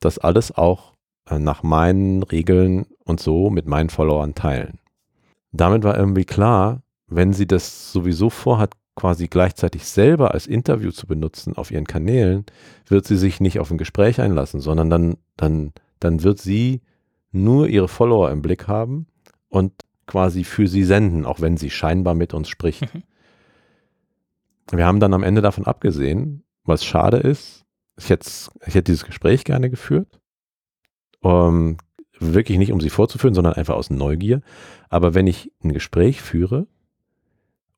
das alles auch äh, nach meinen Regeln und so mit meinen Followern teilen. Damit war irgendwie klar, wenn sie das sowieso vorhat, quasi gleichzeitig selber als Interview zu benutzen auf ihren Kanälen, wird sie sich nicht auf ein Gespräch einlassen, sondern dann, dann, dann wird sie nur ihre Follower im Blick haben und quasi für sie senden, auch wenn sie scheinbar mit uns spricht. Mhm. Wir haben dann am Ende davon abgesehen, was schade ist. Ich hätte, ich hätte dieses Gespräch gerne geführt. Um, wirklich nicht, um sie vorzuführen, sondern einfach aus Neugier. Aber wenn ich ein Gespräch führe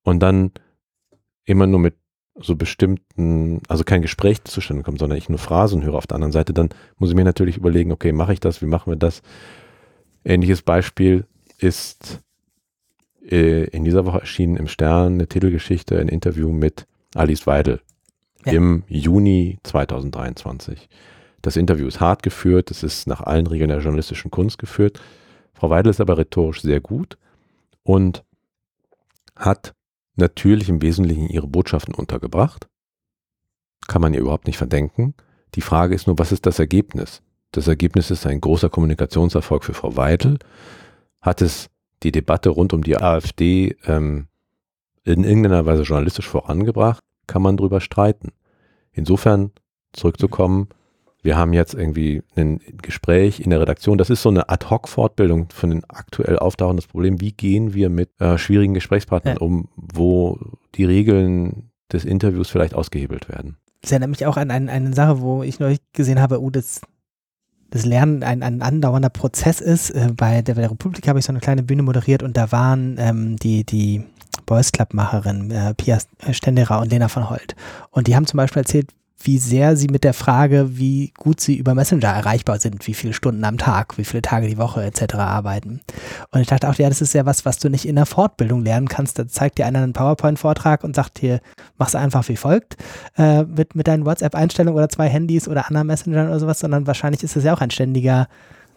und dann immer nur mit so bestimmten, also kein Gespräch zustande kommt, sondern ich nur Phrasen höre auf der anderen Seite, dann muss ich mir natürlich überlegen, okay, mache ich das, wie machen wir das? Ähnliches Beispiel ist äh, in dieser Woche erschienen im Stern eine Titelgeschichte, ein Interview mit Alice Weidel ja. im Juni 2023. Das Interview ist hart geführt, es ist nach allen Regeln der journalistischen Kunst geführt. Frau Weidel ist aber rhetorisch sehr gut und hat natürlich im Wesentlichen ihre Botschaften untergebracht. Kann man ihr überhaupt nicht verdenken. Die Frage ist nur, was ist das Ergebnis? Das Ergebnis ist ein großer Kommunikationserfolg für Frau Weidel. Hat es die Debatte rund um die AfD ähm, in irgendeiner Weise journalistisch vorangebracht? Kann man drüber streiten. Insofern zurückzukommen, wir haben jetzt irgendwie ein Gespräch in der Redaktion. Das ist so eine Ad-Hoc-Fortbildung von den aktuell auftauchenden Problemen. Wie gehen wir mit äh, schwierigen Gesprächspartnern ja. um, wo die Regeln des Interviews vielleicht ausgehebelt werden? Das erinnert mich auch an eine, eine Sache, wo ich neulich gesehen habe, oh, das, das Lernen ein, ein andauernder Prozess ist. Äh, bei, der, bei der Republik habe ich so eine kleine Bühne moderiert und da waren ähm, die, die Boys Club-Macherin äh, Pia Stenderer und Lena von Holt. Und die haben zum Beispiel erzählt, wie sehr sie mit der Frage, wie gut sie über Messenger erreichbar sind, wie viele Stunden am Tag, wie viele Tage die Woche etc. arbeiten. Und ich dachte auch, ja, das ist ja was, was du nicht in der Fortbildung lernen kannst. Da zeigt dir einer einen PowerPoint-Vortrag und sagt dir, mach's einfach wie folgt, äh, mit, mit deinen WhatsApp-Einstellungen oder zwei Handys oder anderen Messengern oder sowas, sondern wahrscheinlich ist es ja auch ein ständiger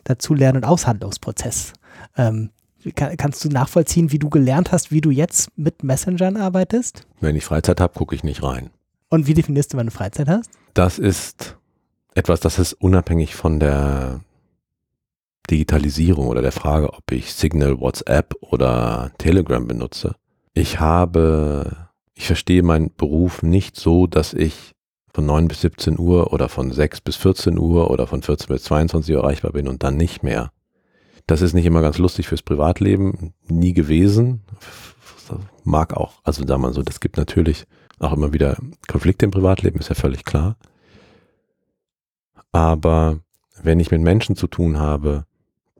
Dazulernen- und Aushandlungsprozess. Ähm, kann, kannst du nachvollziehen, wie du gelernt hast, wie du jetzt mit Messengern arbeitest? Wenn ich Freizeit habe, gucke ich nicht rein. Und wie definierst du, wann du Freizeit hast? Das ist etwas, das ist unabhängig von der Digitalisierung oder der Frage, ob ich Signal, WhatsApp oder Telegram benutze. Ich habe, ich verstehe meinen Beruf nicht so, dass ich von 9 bis 17 Uhr oder von 6 bis 14 Uhr oder von 14 bis 22 Uhr erreichbar bin und dann nicht mehr. Das ist nicht immer ganz lustig fürs Privatleben, nie gewesen. Mag auch, also da man so, das gibt natürlich auch immer wieder Konflikte im Privatleben, ist ja völlig klar. Aber wenn ich mit Menschen zu tun habe,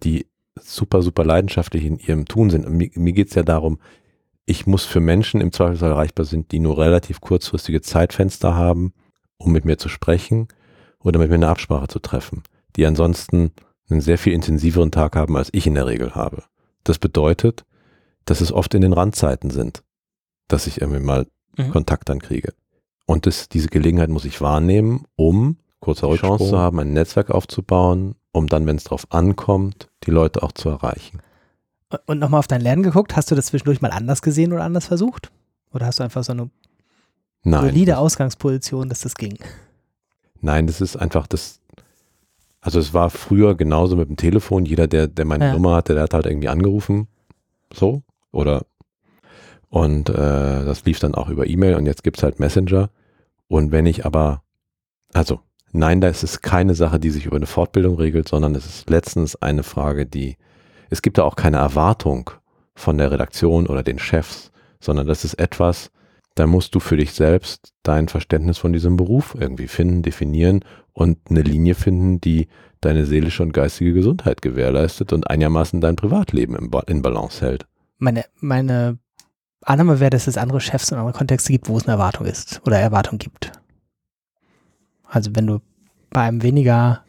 die super, super leidenschaftlich in ihrem Tun sind, mir, mir geht es ja darum, ich muss für Menschen im Zweifelsfall erreichbar sind, die nur relativ kurzfristige Zeitfenster haben, um mit mir zu sprechen oder mit mir eine Absprache zu treffen, die ansonsten einen sehr viel intensiveren Tag haben, als ich in der Regel habe. Das bedeutet, dass es oft in den Randzeiten sind, dass ich irgendwie mal mhm. Kontakt dann kriege. Und das, diese Gelegenheit muss ich wahrnehmen, um kurzer die Chance zu haben, ein Netzwerk aufzubauen, um dann, wenn es drauf ankommt, die Leute auch zu erreichen. Und nochmal auf dein Lernen geguckt, hast du das zwischendurch mal anders gesehen oder anders versucht? Oder hast du einfach so eine Nein. solide Ausgangsposition, dass das ging? Nein, das ist einfach das. Also es war früher genauso mit dem Telefon. Jeder, der, der meine Ja. Nummer hatte, der hat halt irgendwie angerufen. So. Oder und äh, das lief dann auch über E-Mail und jetzt gibt's halt Messenger. Und wenn ich aber, also nein, da ist es keine Sache, die sich über eine Fortbildung regelt, sondern es ist letztens eine Frage, die, es gibt da auch keine Erwartung von der Redaktion oder den Chefs, sondern das ist etwas, da musst du für dich selbst dein Verständnis von diesem Beruf irgendwie finden, definieren und eine Linie finden, die deine seelische und geistige Gesundheit gewährleistet und einigermaßen dein Privatleben in Balance hält. Meine, meine Annahme wäre, dass es andere Chefs und andere Kontexte gibt, wo es eine Erwartung ist oder Erwartung gibt. Also wenn du bei einem weniger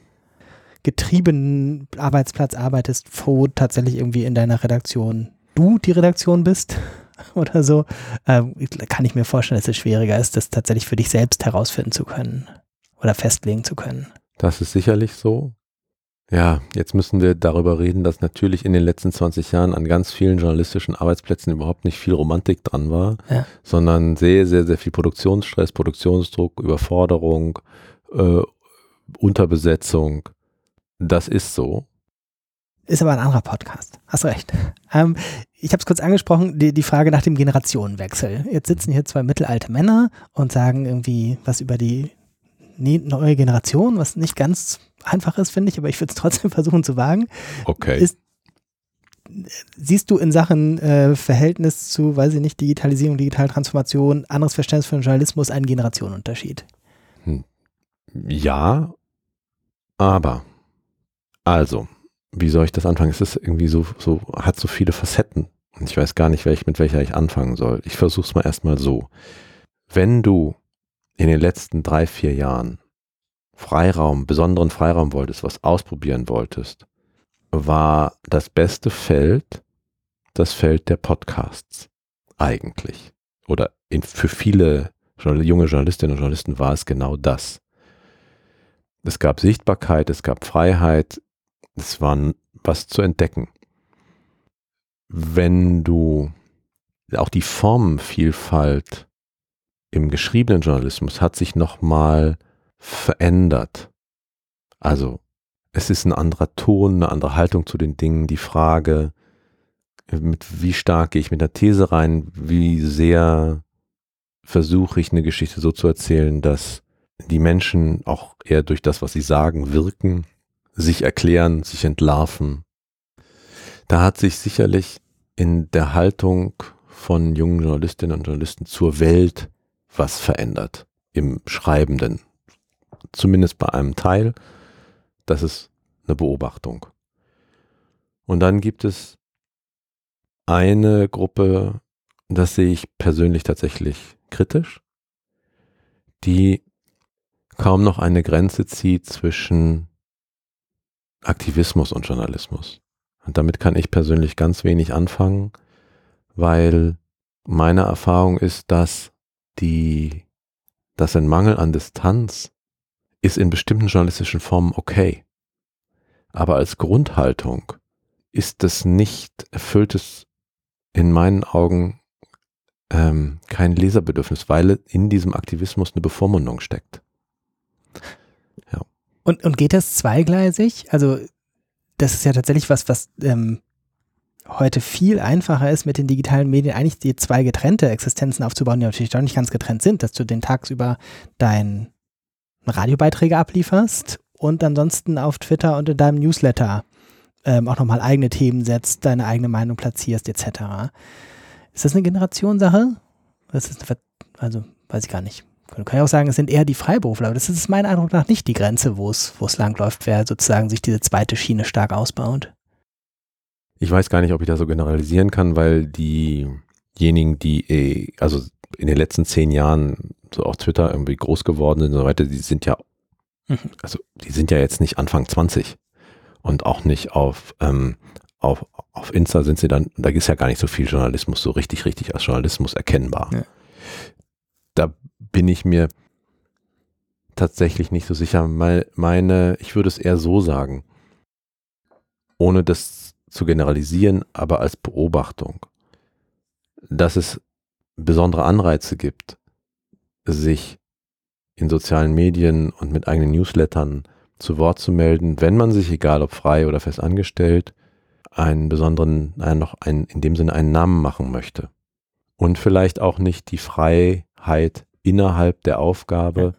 getriebenen Arbeitsplatz arbeitest, wo tatsächlich irgendwie in deiner Redaktion du die Redaktion bist [LAUGHS] oder so, ähm, kann ich mir vorstellen, dass es schwieriger ist, das tatsächlich für dich selbst herausfinden zu können oder festlegen zu können. Das ist sicherlich so. Ja, jetzt müssen wir darüber reden, dass natürlich in den letzten 20 Jahren an ganz vielen journalistischen Arbeitsplätzen überhaupt nicht viel Romantik dran war, Ja. sondern sehr, sehr, sehr viel Produktionsstress, Produktionsdruck, Überforderung, äh, Unterbesetzung. Das ist so. Ist aber ein anderer Podcast. Hast recht. Ähm, ich habe es kurz angesprochen, die, die Frage nach dem Generationenwechsel. Jetzt sitzen hier zwei mittelalte Männer und sagen irgendwie was über die neue Generation, was nicht ganz einfach ist, finde ich, aber ich würde es [LAUGHS] trotzdem versuchen zu wagen. Okay. Ist- Siehst du in Sachen äh, Verhältnis zu, weiß ich nicht, Digitalisierung, Digitaltransformation, anderes Verständnis von Journalismus einen Generationenunterschied? Ja, aber, also, wie soll ich das anfangen? Es ist irgendwie so, so, hat so viele Facetten. Und ich weiß gar nicht, welch, mit welcher ich anfangen soll. Ich versuche es mal erstmal so. Wenn du in den letzten drei, vier Jahren Freiraum, besonderen Freiraum wolltest, was ausprobieren wolltest, war das beste Feld das Feld der Podcasts. Eigentlich. Oder in, für viele junge Journalistinnen und Journalisten war es genau das. Es gab Sichtbarkeit, es gab Freiheit, es war was zu entdecken. Wenn du auch die Formenvielfalt im geschriebenen Journalismus hat sich nochmal verändert. Also es ist ein anderer Ton, eine andere Haltung zu den Dingen, die Frage, mit wie stark gehe ich mit der These rein, wie sehr versuche ich eine Geschichte so zu erzählen, dass die Menschen auch eher durch das, was sie sagen, wirken, sich erklären, sich entlarven. Da hat sich sicherlich in der Haltung von jungen Journalistinnen und Journalisten zur Welt was verändert im Schreibenden. Zumindest bei einem Teil. Das ist eine Beobachtung. Und dann gibt es eine Gruppe, das sehe ich persönlich tatsächlich kritisch, die kaum noch eine Grenze zieht zwischen Aktivismus und Journalismus. Und damit kann ich persönlich ganz wenig anfangen, weil meine Erfahrung ist, dass die, dass ein Mangel an Distanz ist in bestimmten journalistischen Formen okay. Aber als Grundhaltung ist das nicht, erfüllt es in meinen Augen ähm, kein Leserbedürfnis, weil in diesem Aktivismus eine Bevormundung steckt. Und, und geht das zweigleisig? Also, das ist ja tatsächlich was, was ähm, heute viel einfacher ist, mit den digitalen Medien eigentlich die zwei getrennte Existenzen aufzubauen, die natürlich doch nicht ganz getrennt sind, dass du den tagsüber deinen Radiobeiträge ablieferst und ansonsten auf Twitter und in deinem Newsletter ähm, auch nochmal eigene Themen setzt, deine eigene Meinung platzierst, etc. Ist das eine Generationssache? Das ist eine also, weiß ich gar nicht. Man kann ja auch sagen, es sind eher die Freiberufler, aber das ist meiner Eindruck nach nicht die Grenze, wo es, wo es langläuft, wer sozusagen sich diese zweite Schiene stark ausbaut. Ich weiß gar nicht, ob ich das so generalisieren kann, weil diejenigen, die eh, also in den letzten zehn Jahren so auf Twitter irgendwie groß geworden sind und so weiter, die sind ja, Mhm. also die sind ja jetzt nicht Anfang 20 und auch nicht auf, ähm, auf, auf Insta sind sie dann, da ist ja gar nicht so viel Journalismus, so richtig, richtig als Journalismus erkennbar. Ja. Da bin ich mir tatsächlich nicht so sicher. Meine, meine, ich würde es eher so sagen, ohne das zu generalisieren, aber als Beobachtung, dass es besondere Anreize gibt, sich in sozialen Medien und mit eigenen Newslettern zu Wort zu melden, wenn man sich, egal ob frei oder fest angestellt, einen besonderen, äh, noch einen, in dem Sinne einen Namen machen möchte. Und vielleicht auch nicht die Freiheit innerhalb der Aufgabe,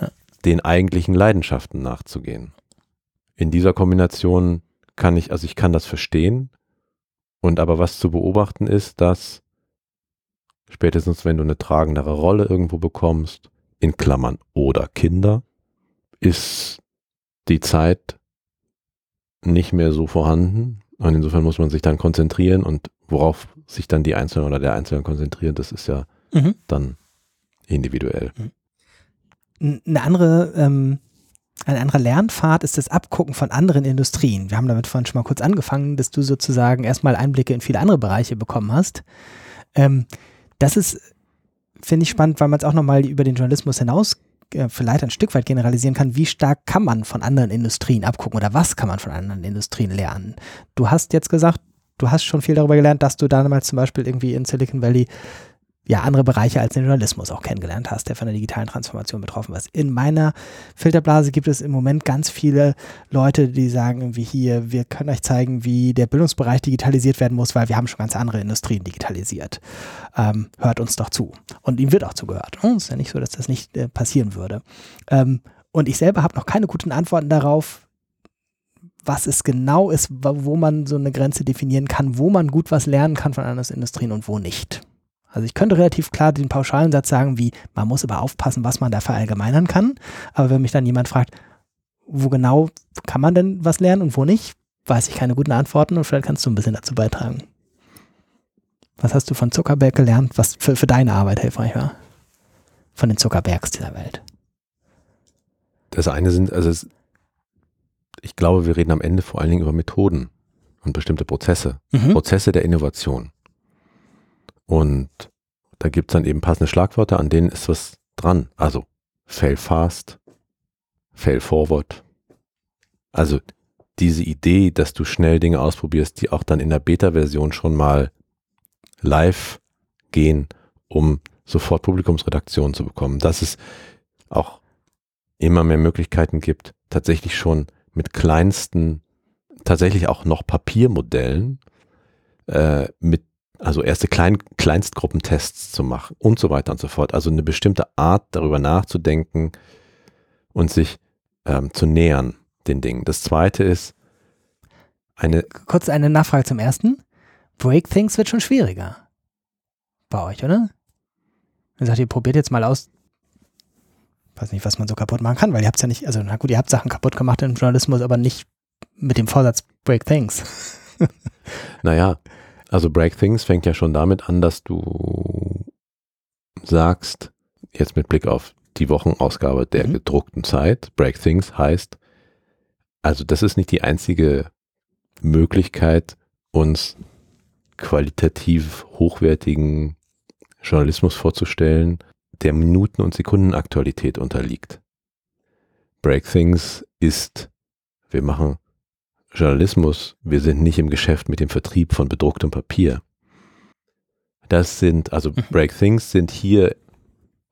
ja. Ja. den eigentlichen Leidenschaften nachzugehen. In dieser Kombination kann ich, also ich kann das verstehen, und aber was zu beobachten ist, dass spätestens wenn du eine tragendere Rolle irgendwo bekommst, in Klammern oder Kinder, ist die Zeit nicht mehr so vorhanden. Und insofern muss man sich dann konzentrieren und worauf sich dann die Einzelne oder der Einzelne konzentriert, das ist ja mhm. dann individuell. Mhm. Eine andere, ähm, ein anderer Lernpfad ist das Abgucken von anderen Industrien. Wir haben damit vorhin schon mal kurz angefangen, dass du sozusagen erstmal Einblicke in viele andere Bereiche bekommen hast. Ähm, das ist, finde ich spannend, weil man es auch nochmal über den Journalismus hinaus äh, vielleicht ein Stück weit generalisieren kann, wie stark kann man von anderen Industrien abgucken oder was kann man von anderen Industrien lernen. Du hast jetzt gesagt, du hast schon viel darüber gelernt, dass du damals zum Beispiel irgendwie in Silicon Valley ja andere Bereiche als den Journalismus auch kennengelernt hast, der von der digitalen Transformation betroffen ist. In meiner Filterblase gibt es im Moment ganz viele Leute, die sagen irgendwie hier, wir können euch zeigen, wie der Bildungsbereich digitalisiert werden muss, weil wir haben schon ganz andere Industrien digitalisiert. Ähm, hört uns doch zu. Und ihm wird auch zugehört. Oh, ist ja nicht so, dass das nicht äh, passieren würde. Ähm, und ich selber habe noch keine guten Antworten darauf, was es genau ist, wo man so eine Grenze definieren kann, wo man gut was lernen kann von anderen Industrien und wo nicht. Also ich könnte relativ klar den pauschalen Satz sagen, wie man muss aber aufpassen, was man da verallgemeinern kann. Aber wenn mich dann jemand fragt, wo genau kann man denn was lernen und wo nicht, weiß ich keine guten Antworten und vielleicht kannst du ein bisschen dazu beitragen. Was hast du von Zuckerberg gelernt, was für, für deine Arbeit hilfreich war? Von den Zuckerbergs dieser Welt. Das eine sind, also es, ich glaube, wir reden am Ende vor allen Dingen über Methoden und bestimmte Prozesse. Mhm. Prozesse der Innovation. Und da gibt es dann eben passende Schlagwörter, an denen ist was dran. Also fail fast, fail forward. Also diese Idee, dass du schnell Dinge ausprobierst, die auch dann in der Beta-Version schon mal live gehen, um sofort Publikumsredaktion zu bekommen. Dass es auch immer mehr Möglichkeiten gibt, tatsächlich schon mit kleinsten, tatsächlich auch noch Papiermodellen, äh, mit also erste Klein Kleinstgruppentests zu machen und so weiter und so fort. Also eine bestimmte Art darüber nachzudenken und sich ähm, zu nähern den Dingen. Das zweite ist eine. Kurz eine Nachfrage zum ersten. Break Things wird schon schwieriger. Bei euch, oder? Ihr sagt, ihr probiert jetzt mal aus, weiß nicht, was man so kaputt machen kann, weil ihr habt es ja nicht, also na gut, ihr habt Sachen kaputt gemacht im Journalismus, aber nicht mit dem Vorsatz Break Things. naja, also Break Things fängt ja schon damit an, dass du sagst, jetzt mit Blick auf die Wochenausgabe der mhm. gedruckten Zeit, Break Things heißt, also das ist nicht die einzige Möglichkeit, uns qualitativ hochwertigen Journalismus vorzustellen, der Minuten- und Sekundenaktualität unterliegt. Break Things ist, wir machen Journalismus, wir sind nicht im Geschäft mit dem Vertrieb von bedrucktem Papier. Das sind, also mhm. Break Things sind hier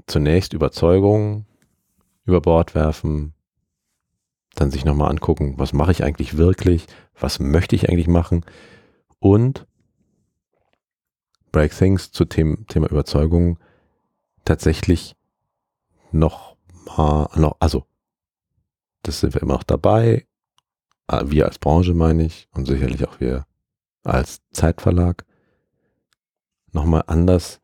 zunächst Überzeugungen über Bord werfen, dann sich nochmal angucken, was mache ich eigentlich wirklich, was möchte ich eigentlich machen und Break Things zu Thema, Thema Überzeugung tatsächlich noch mal, noch, also das sind wir immer noch dabei, wir als Branche meine ich und sicherlich auch wir als Zeitverlag nochmal anders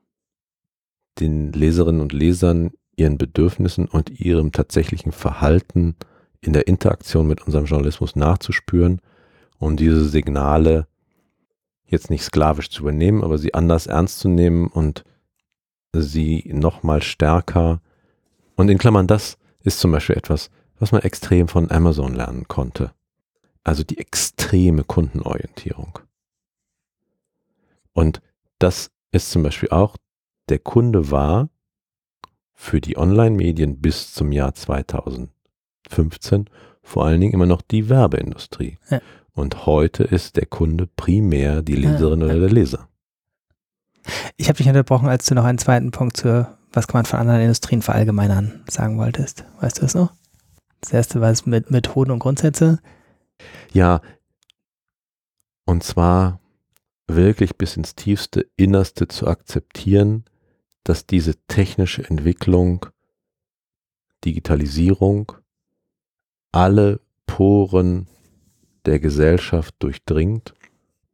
den Leserinnen und Lesern ihren Bedürfnissen und ihrem tatsächlichen Verhalten in der Interaktion mit unserem Journalismus nachzuspüren, um diese Signale jetzt nicht sklavisch zu übernehmen, aber sie anders ernst zu nehmen und sie nochmal stärker und in Klammern, das ist zum Beispiel etwas, was man extrem von Amazon lernen konnte. Also die extreme Kundenorientierung. Und das ist zum Beispiel auch, der Kunde war für die Online-Medien bis zum Jahr 2015 vor allen Dingen immer noch die Werbeindustrie. Ja. Und heute ist der Kunde primär die Leserin ja, ja. oder der Leser. Ich habe dich unterbrochen, als du noch einen zweiten Punkt zur, was kann man von anderen Industrien verallgemeinern, sagen wolltest. Weißt du das noch? Das erste war es mit Methoden und Grundsätze. Ja, und zwar wirklich bis ins tiefste Innerste zu akzeptieren, dass diese technische Entwicklung, Digitalisierung, alle Poren der Gesellschaft durchdringt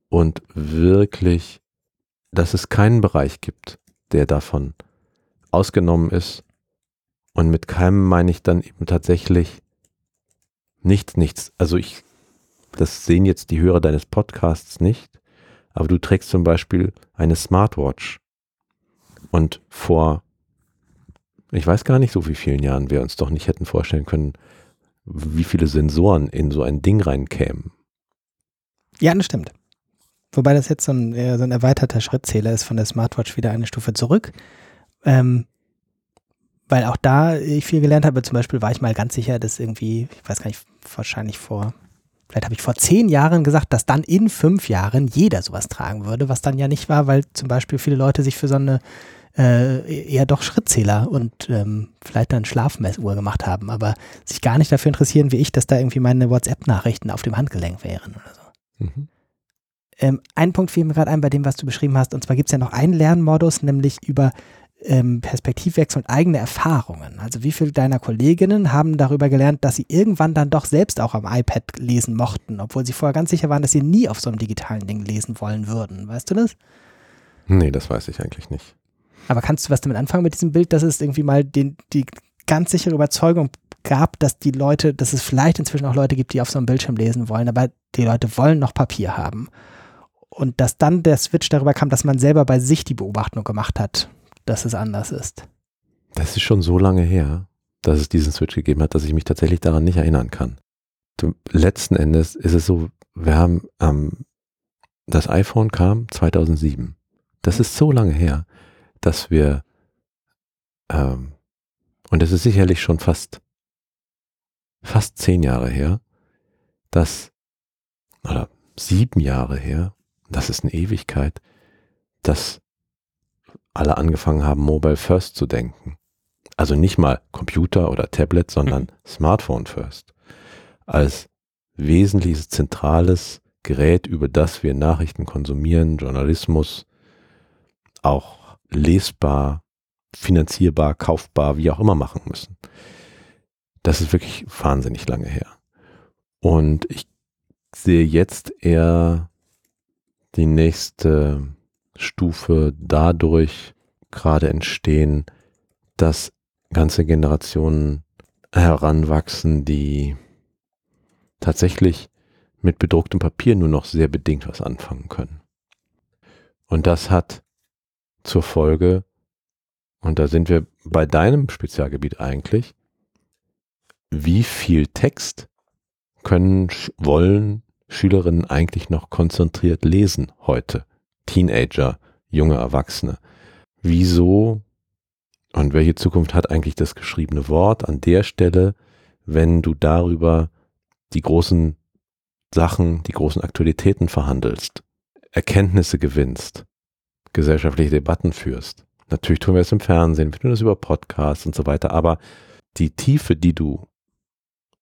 und wirklich, dass es keinen Bereich gibt, der davon ausgenommen ist. Und mit keinem meine ich dann eben tatsächlich nichts, nichts. Also ich, das sehen jetzt die Hörer deines Podcasts nicht, aber du trägst zum Beispiel eine Smartwatch. Und vor, ich weiß gar nicht so wie vielen Jahren wir uns doch nicht hätten vorstellen können, wie viele Sensoren in so ein Ding reinkämen. Ja, das stimmt. Wobei das jetzt so ein, so ein erweiterter Schrittzähler ist von der Smartwatch wieder eine Stufe zurück. Ähm, weil auch da ich viel gelernt habe, zum Beispiel war ich mal ganz sicher, dass irgendwie, ich weiß gar nicht, wahrscheinlich vor, vielleicht habe ich vor zehn Jahren gesagt, dass dann in fünf Jahren jeder sowas tragen würde, was dann ja nicht war, weil zum Beispiel viele Leute sich für so eine äh, eher doch Schrittzähler und ähm, vielleicht dann Schlafmessuhr gemacht haben, aber sich gar nicht dafür interessieren, wie ich, dass da irgendwie meine WhatsApp-Nachrichten auf dem Handgelenk wären oder so. Mhm. Ähm, ein Punkt fiel mir gerade ein bei dem, was du beschrieben hast, und zwar gibt es ja noch einen Lernmodus, nämlich über ähm, Perspektivwechsel und eigene Erfahrungen. Also wie viele deiner Kolleginnen haben darüber gelernt, dass sie irgendwann dann doch selbst auch am iPad lesen mochten, obwohl sie vorher ganz sicher waren, dass sie nie auf so einem digitalen Ding lesen wollen würden. Weißt du das? Nee, das weiß ich eigentlich nicht. Aber kannst du was damit anfangen mit diesem Bild, dass es irgendwie mal den, die ganz sichere Überzeugung gab, dass die Leute, dass es vielleicht inzwischen auch Leute gibt, die auf so einem Bildschirm lesen wollen, aber die Leute wollen noch Papier haben. Und dass dann der Switch darüber kam, dass man selber bei sich die Beobachtung gemacht hat, dass es anders ist. Das ist schon so lange her, dass es diesen Switch gegeben hat, dass ich mich tatsächlich daran nicht erinnern kann. Letzten Endes ist es so, wir haben, ähm, das iPhone kam 2007. Das ist so lange her dass wir, ähm, und es ist sicherlich schon fast, fast zehn Jahre her, dass, oder sieben Jahre her, das ist eine Ewigkeit, dass alle angefangen haben, Mobile First zu denken. Also nicht mal Computer oder Tablet, sondern mhm. Smartphone First. Als wesentliches, zentrales Gerät, über das wir Nachrichten konsumieren, Journalismus, auch lesbar, finanzierbar, kaufbar, wie auch immer machen müssen. Das ist wirklich wahnsinnig lange her. Und ich sehe jetzt eher die nächste Stufe dadurch gerade entstehen, dass ganze Generationen heranwachsen, die tatsächlich mit bedrucktem Papier nur noch sehr bedingt was anfangen können. Und das hat zur Folge, und da sind wir bei deinem Spezialgebiet eigentlich, wie viel Text können, wollen Schülerinnen eigentlich noch konzentriert lesen heute? Teenager, junge Erwachsene. Wieso und welche Zukunft hat eigentlich das geschriebene Wort an der Stelle, wenn du darüber die großen Sachen, die großen Aktualitäten verhandelst, Erkenntnisse gewinnst, gesellschaftliche Debatten führst. Natürlich tun wir es im Fernsehen, wir tun es über Podcasts und so weiter, aber die Tiefe, die du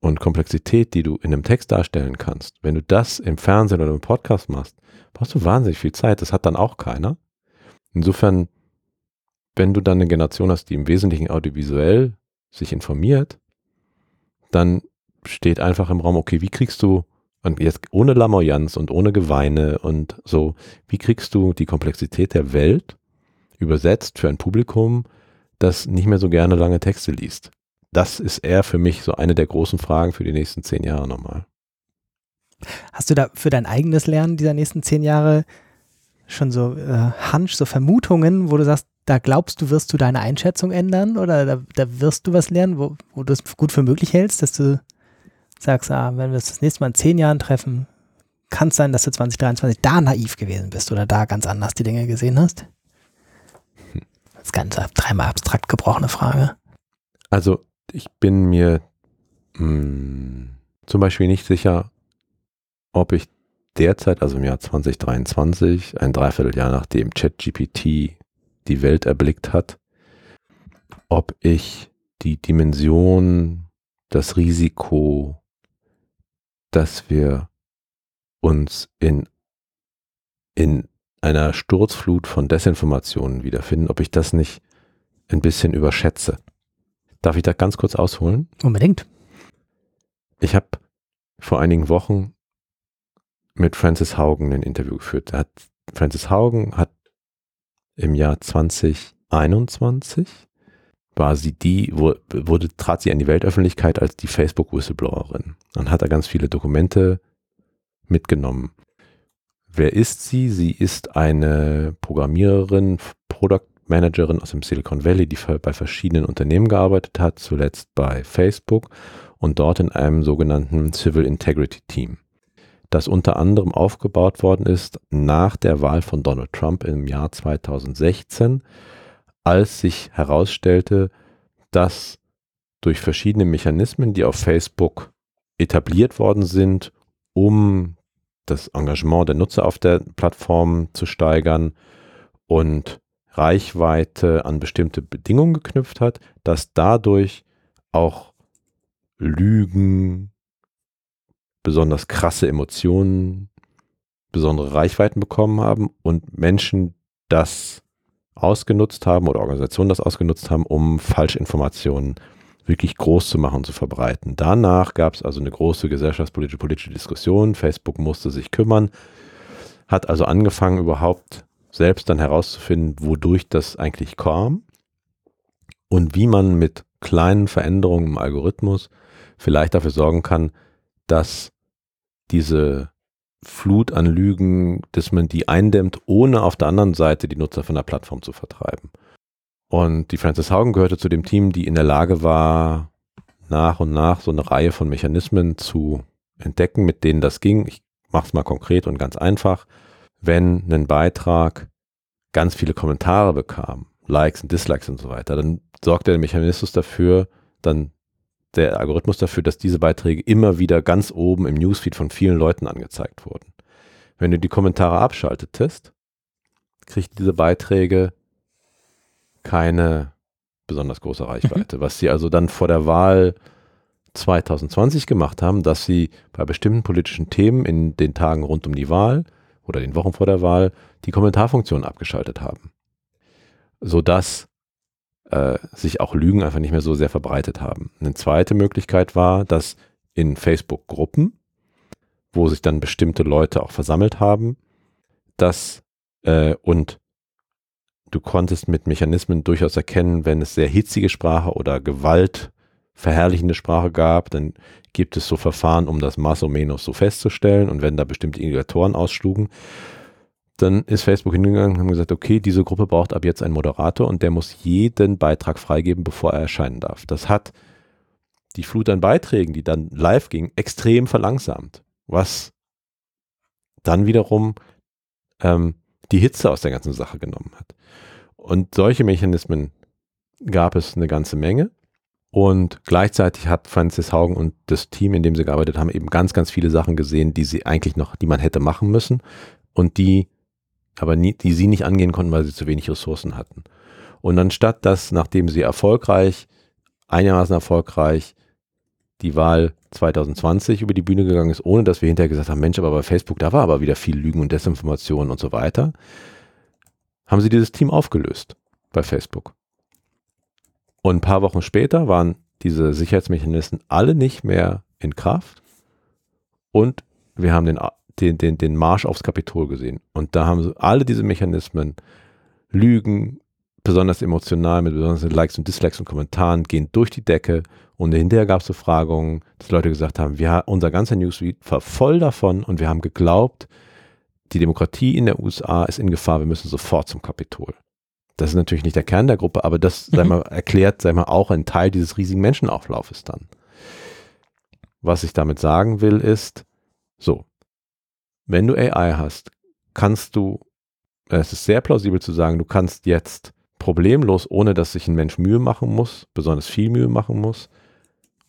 und Komplexität, die du in einem Text darstellen kannst, wenn du das im Fernsehen oder im Podcast machst, brauchst du wahnsinnig viel Zeit. Das hat dann auch keiner. Insofern, wenn du dann eine Generation hast, die im Wesentlichen audiovisuell sich informiert, dann steht einfach im Raum, okay, wie kriegst du und jetzt ohne Lamoyanz und ohne Geweine und so, wie kriegst du die Komplexität der Welt übersetzt für ein Publikum, das nicht mehr so gerne lange Texte liest? Das ist eher für mich so eine der großen Fragen für die nächsten zehn Jahre nochmal. Hast du da für dein eigenes Lernen dieser nächsten zehn Jahre schon so äh, Hunch, so Vermutungen, wo du sagst, da glaubst du, wirst du deine Einschätzung ändern oder da, da wirst du was lernen, wo, wo du es gut für möglich hältst, dass du sagst, ah, wenn wir uns das nächste Mal in zehn Jahren treffen, kann es sein, dass du 2023 da naiv gewesen bist oder da ganz anders die Dinge gesehen hast? Das ist ganz dreimal abstrakt gebrochene Frage. Also ich bin mir mh, hm, zum Beispiel nicht sicher, ob ich derzeit, also im Jahr 2023, ein Dreivierteljahr nachdem ChatGPT die Welt erblickt hat, ob ich die Dimension, das Risiko, dass wir uns in, in einer Sturzflut von Desinformationen wiederfinden, ob ich das nicht ein bisschen überschätze. Darf ich da ganz kurz ausholen? Unbedingt. Ich habe vor einigen Wochen mit Francis Haugen ein Interview geführt. Hat, Francis Haugen hat im Jahr 2021 war sie die, wurde, trat sie an die Weltöffentlichkeit als die Facebook-Whistleblowerin und hat da ganz viele Dokumente mitgenommen. Wer ist sie? Sie ist eine Programmiererin, Product Managerin aus dem Silicon Valley, die bei verschiedenen Unternehmen gearbeitet hat, zuletzt bei Facebook und dort in einem sogenannten Civil Integrity Team, das unter anderem aufgebaut worden ist nach der Wahl von Donald Trump im Jahr 2016, als sich herausstellte, dass durch verschiedene Mechanismen, die auf Facebook etabliert worden sind, um das Engagement der Nutzer auf der Plattform zu steigern und Reichweite an bestimmte Bedingungen geknüpft hat, dass dadurch auch Lügen, besonders krasse Emotionen, besondere Reichweiten bekommen haben und Menschen das ausgenutzt haben oder Organisationen das ausgenutzt haben, um Falschinformationen wirklich groß zu machen und zu verbreiten. Danach gab es also eine große gesellschaftspolitische politische Diskussion. Facebook musste sich kümmern, hat also angefangen überhaupt selbst dann herauszufinden, wodurch das eigentlich kam und wie man mit kleinen Veränderungen im Algorithmus vielleicht dafür sorgen kann, dass diese Flut an Lügen, dass man die eindämmt, ohne auf der anderen Seite die Nutzer von der Plattform zu vertreiben. Und die Frances Haugen gehörte zu dem Team, die in der Lage war, nach und nach so eine Reihe von Mechanismen zu entdecken, mit denen das ging. Ich mache es mal konkret und ganz einfach. Wenn ein Beitrag ganz viele Kommentare bekam, Likes und Dislikes und so weiter, dann sorgte der Mechanismus dafür, dann der Algorithmus dafür, dass diese Beiträge immer wieder ganz oben im Newsfeed von vielen Leuten angezeigt wurden. Wenn du die Kommentare abschaltetest, kriegt diese Beiträge keine besonders große Reichweite. Mhm. Was sie also dann vor der Wahl 2020 gemacht haben, dass sie bei bestimmten politischen Themen in den Tagen rund um die Wahl oder den Wochen vor der Wahl die Kommentarfunktion abgeschaltet haben. Sodass äh, sich auch Lügen einfach nicht mehr so sehr verbreitet haben. Eine zweite Möglichkeit war, dass in Facebook-Gruppen, wo sich dann bestimmte Leute auch versammelt haben, dass äh, und du konntest mit Mechanismen durchaus erkennen, wenn es sehr hitzige Sprache oder gewaltverherrlichende Sprache gab, dann gibt es so Verfahren, um das más o menos so festzustellen und wenn da bestimmte Indikatoren ausschlugen, dann ist Facebook hingegangen und haben gesagt, okay, diese Gruppe braucht ab jetzt einen Moderator und der muss jeden Beitrag freigeben, bevor er erscheinen darf. Das hat die Flut an Beiträgen, die dann live ging, extrem verlangsamt, was dann wiederum ähm, die Hitze aus der ganzen Sache genommen hat. Und solche Mechanismen gab es eine ganze Menge. Und gleichzeitig hat Francis Haugen und das Team, in dem sie gearbeitet haben, eben ganz, ganz viele Sachen gesehen, die sie eigentlich noch, die man hätte machen müssen und die aber nie, die sie nicht angehen konnten, weil sie zu wenig Ressourcen hatten. Und anstatt dass, nachdem sie erfolgreich, einigermaßen erfolgreich, die Wahl 2020 über die Bühne gegangen ist, ohne dass wir hinterher gesagt haben, Mensch, aber bei Facebook, da war aber wieder viel Lügen und Desinformation und so weiter, haben sie dieses Team aufgelöst bei Facebook. Und ein paar Wochen später waren diese Sicherheitsmechanismen alle nicht mehr in Kraft und wir haben den den, den, den Marsch aufs Kapitol gesehen. Und da haben alle diese Mechanismen, Lügen, besonders emotional, mit besonderen Likes und Dislikes und Kommentaren, gehen durch die Decke. Und hinterher gab es Befragungen, dass Leute gesagt haben, wir, unser ganzer Newsfeed war voll davon und wir haben geglaubt, die Demokratie in der USA ist in Gefahr, wir müssen sofort zum Kapitol. Das ist natürlich nicht der Kern der Gruppe, aber das mhm. sei mal, erklärt sei mal, auch ein Teil dieses riesigen Menschenauflaufes dann. Was ich damit sagen will, ist, so, wenn du AI hast, kannst du, es ist sehr plausibel zu sagen, du kannst jetzt problemlos, ohne dass sich ein Mensch Mühe machen muss, besonders viel Mühe machen muss,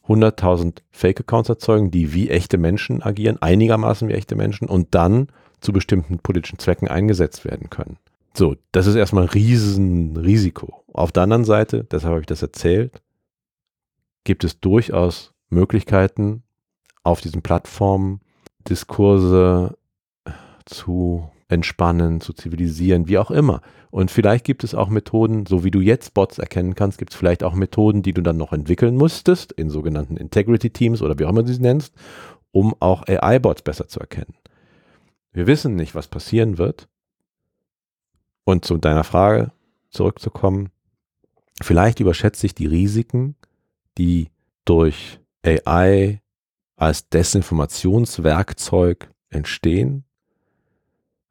100.000 Fake-Accounts erzeugen, die wie echte Menschen agieren, einigermaßen wie echte Menschen und dann zu bestimmten politischen Zwecken eingesetzt werden können. So, das ist erstmal ein Riesenrisiko. Auf der anderen Seite, deshalb habe ich das erzählt, gibt es durchaus Möglichkeiten, auf diesen Plattformen Diskurse zu entspannen, zu zivilisieren, wie auch immer. Und vielleicht gibt es auch Methoden, so wie du jetzt Bots erkennen kannst, gibt es vielleicht auch Methoden, die du dann noch entwickeln musstest, in sogenannten Integrity Teams oder wie auch immer du sie nennst, um auch AI-Bots besser zu erkennen. Wir wissen nicht, was passieren wird. Und zu deiner Frage zurückzukommen, vielleicht überschätze ich die Risiken, die durch AI als Desinformationswerkzeug entstehen,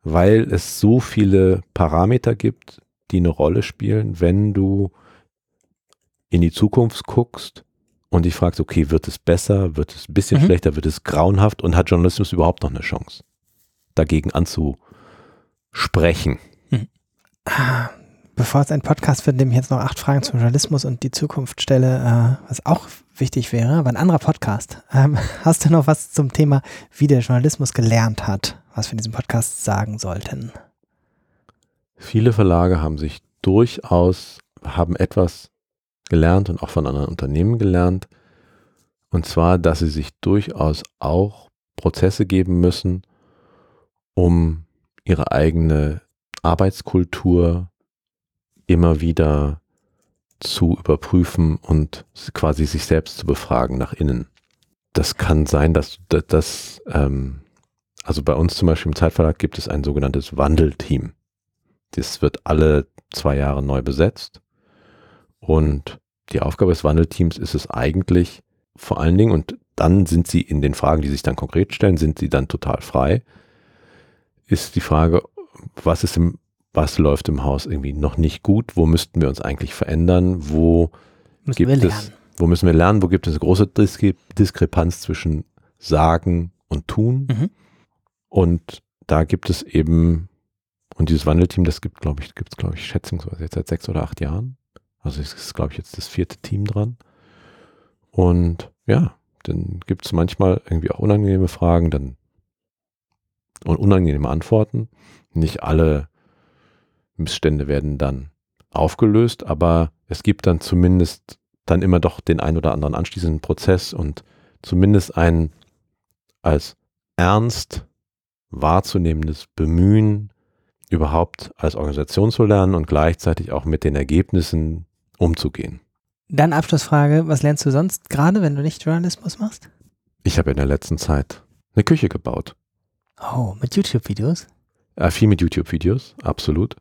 weil es so viele Parameter gibt, die eine Rolle spielen, wenn du in die Zukunft guckst und dich fragst, okay, wird es besser, wird es ein bisschen mhm. schlechter, wird es grauenhaft und hat Journalismus überhaupt noch eine Chance, dagegen anzusprechen? Mhm. Ah, bevor es ein Podcast wird, in dem ich jetzt noch acht Fragen zum Journalismus und die Zukunft stelle, äh, was auch wichtig wäre, aber ein anderer Podcast. Ähm, [LAUGHS] hast du noch was zum Thema, wie der Journalismus gelernt hat, was wir in diesem Podcast sagen sollten? Viele Verlage haben sich durchaus, haben etwas gelernt und auch von anderen Unternehmen gelernt. Und zwar, dass sie sich durchaus auch Prozesse geben müssen, um ihre eigene Arbeitskultur immer wieder zu überprüfen und quasi sich selbst zu befragen nach innen. Das kann sein, dass das, ähm, also bei uns zum Beispiel im Zeitverlag gibt es ein sogenanntes Wandelteam. Das wird alle zwei Jahre neu besetzt. Und die Aufgabe des Wandelteams ist es eigentlich vor allen Dingen, und dann sind sie in den Fragen, die sich dann konkret stellen, sind sie dann total frei, ist die Frage, was ist im was läuft im Haus irgendwie noch nicht gut, wo müssten wir uns eigentlich verändern, wo müssen gibt es, wo müssen wir lernen, wo gibt es eine große Diskre Diskrepanz zwischen Sagen und Tun. Mhm. Und da gibt es eben, und dieses Wandelteam, das gibt, glaube ich, gibt es, glaube ich, schätzungsweise jetzt seit sechs oder acht Jahren. Also es ist, glaube ich, jetzt das vierte Team dran. Und ja, dann gibt es manchmal irgendwie auch unangenehme Fragen, dann und unangenehme Antworten. Nicht alle Missstände werden dann aufgelöst, aber es gibt dann zumindest dann immer doch den ein oder anderen anschließenden Prozess und zumindest ein als ernst wahrzunehmendes Bemühen, überhaupt als Organisation zu lernen und gleichzeitig auch mit den Ergebnissen umzugehen. Dann Abschlussfrage, was lernst du sonst gerade, wenn du nicht Journalismus machst? Ich habe in der letzten Zeit eine Küche gebaut. Oh, mit YouTube-Videos? Äh, viel mit YouTube-Videos, absolut.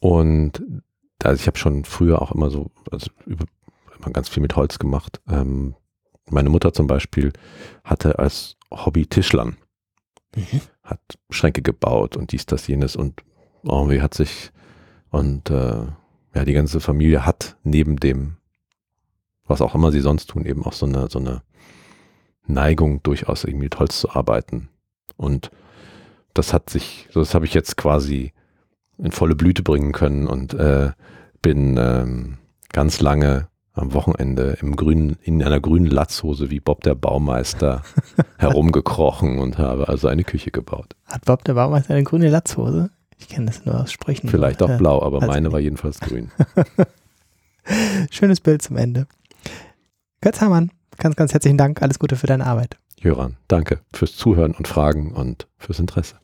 Und also ich habe schon früher auch immer so, also über, immer ganz viel mit Holz gemacht. Ähm, meine Mutter zum Beispiel hatte als Hobby Tischlern. Mhm. Hat Schränke gebaut und dies, das, jenes und irgendwie hat sich und äh, ja, die ganze Familie hat neben dem, was auch immer sie sonst tun, eben auch so eine, so eine Neigung, durchaus irgendwie mit Holz zu arbeiten. Und das hat sich, das habe ich jetzt quasi in volle Blüte bringen können und äh, bin ähm, ganz lange am Wochenende im grünen, in einer grünen Latzhose wie Bob der Baumeister [LAUGHS] herumgekrochen und habe also eine Küche gebaut. Hat Bob der Baumeister eine grüne Latzhose? Ich kenne das nur aus Sprüchen. Vielleicht auch blau, aber also meine war jedenfalls grün. [LAUGHS] Schönes Bild zum Ende. Götz Hamann, ganz, ganz herzlichen Dank. Alles Gute für deine Arbeit. Jöran, danke fürs Zuhören und Fragen und fürs Interesse.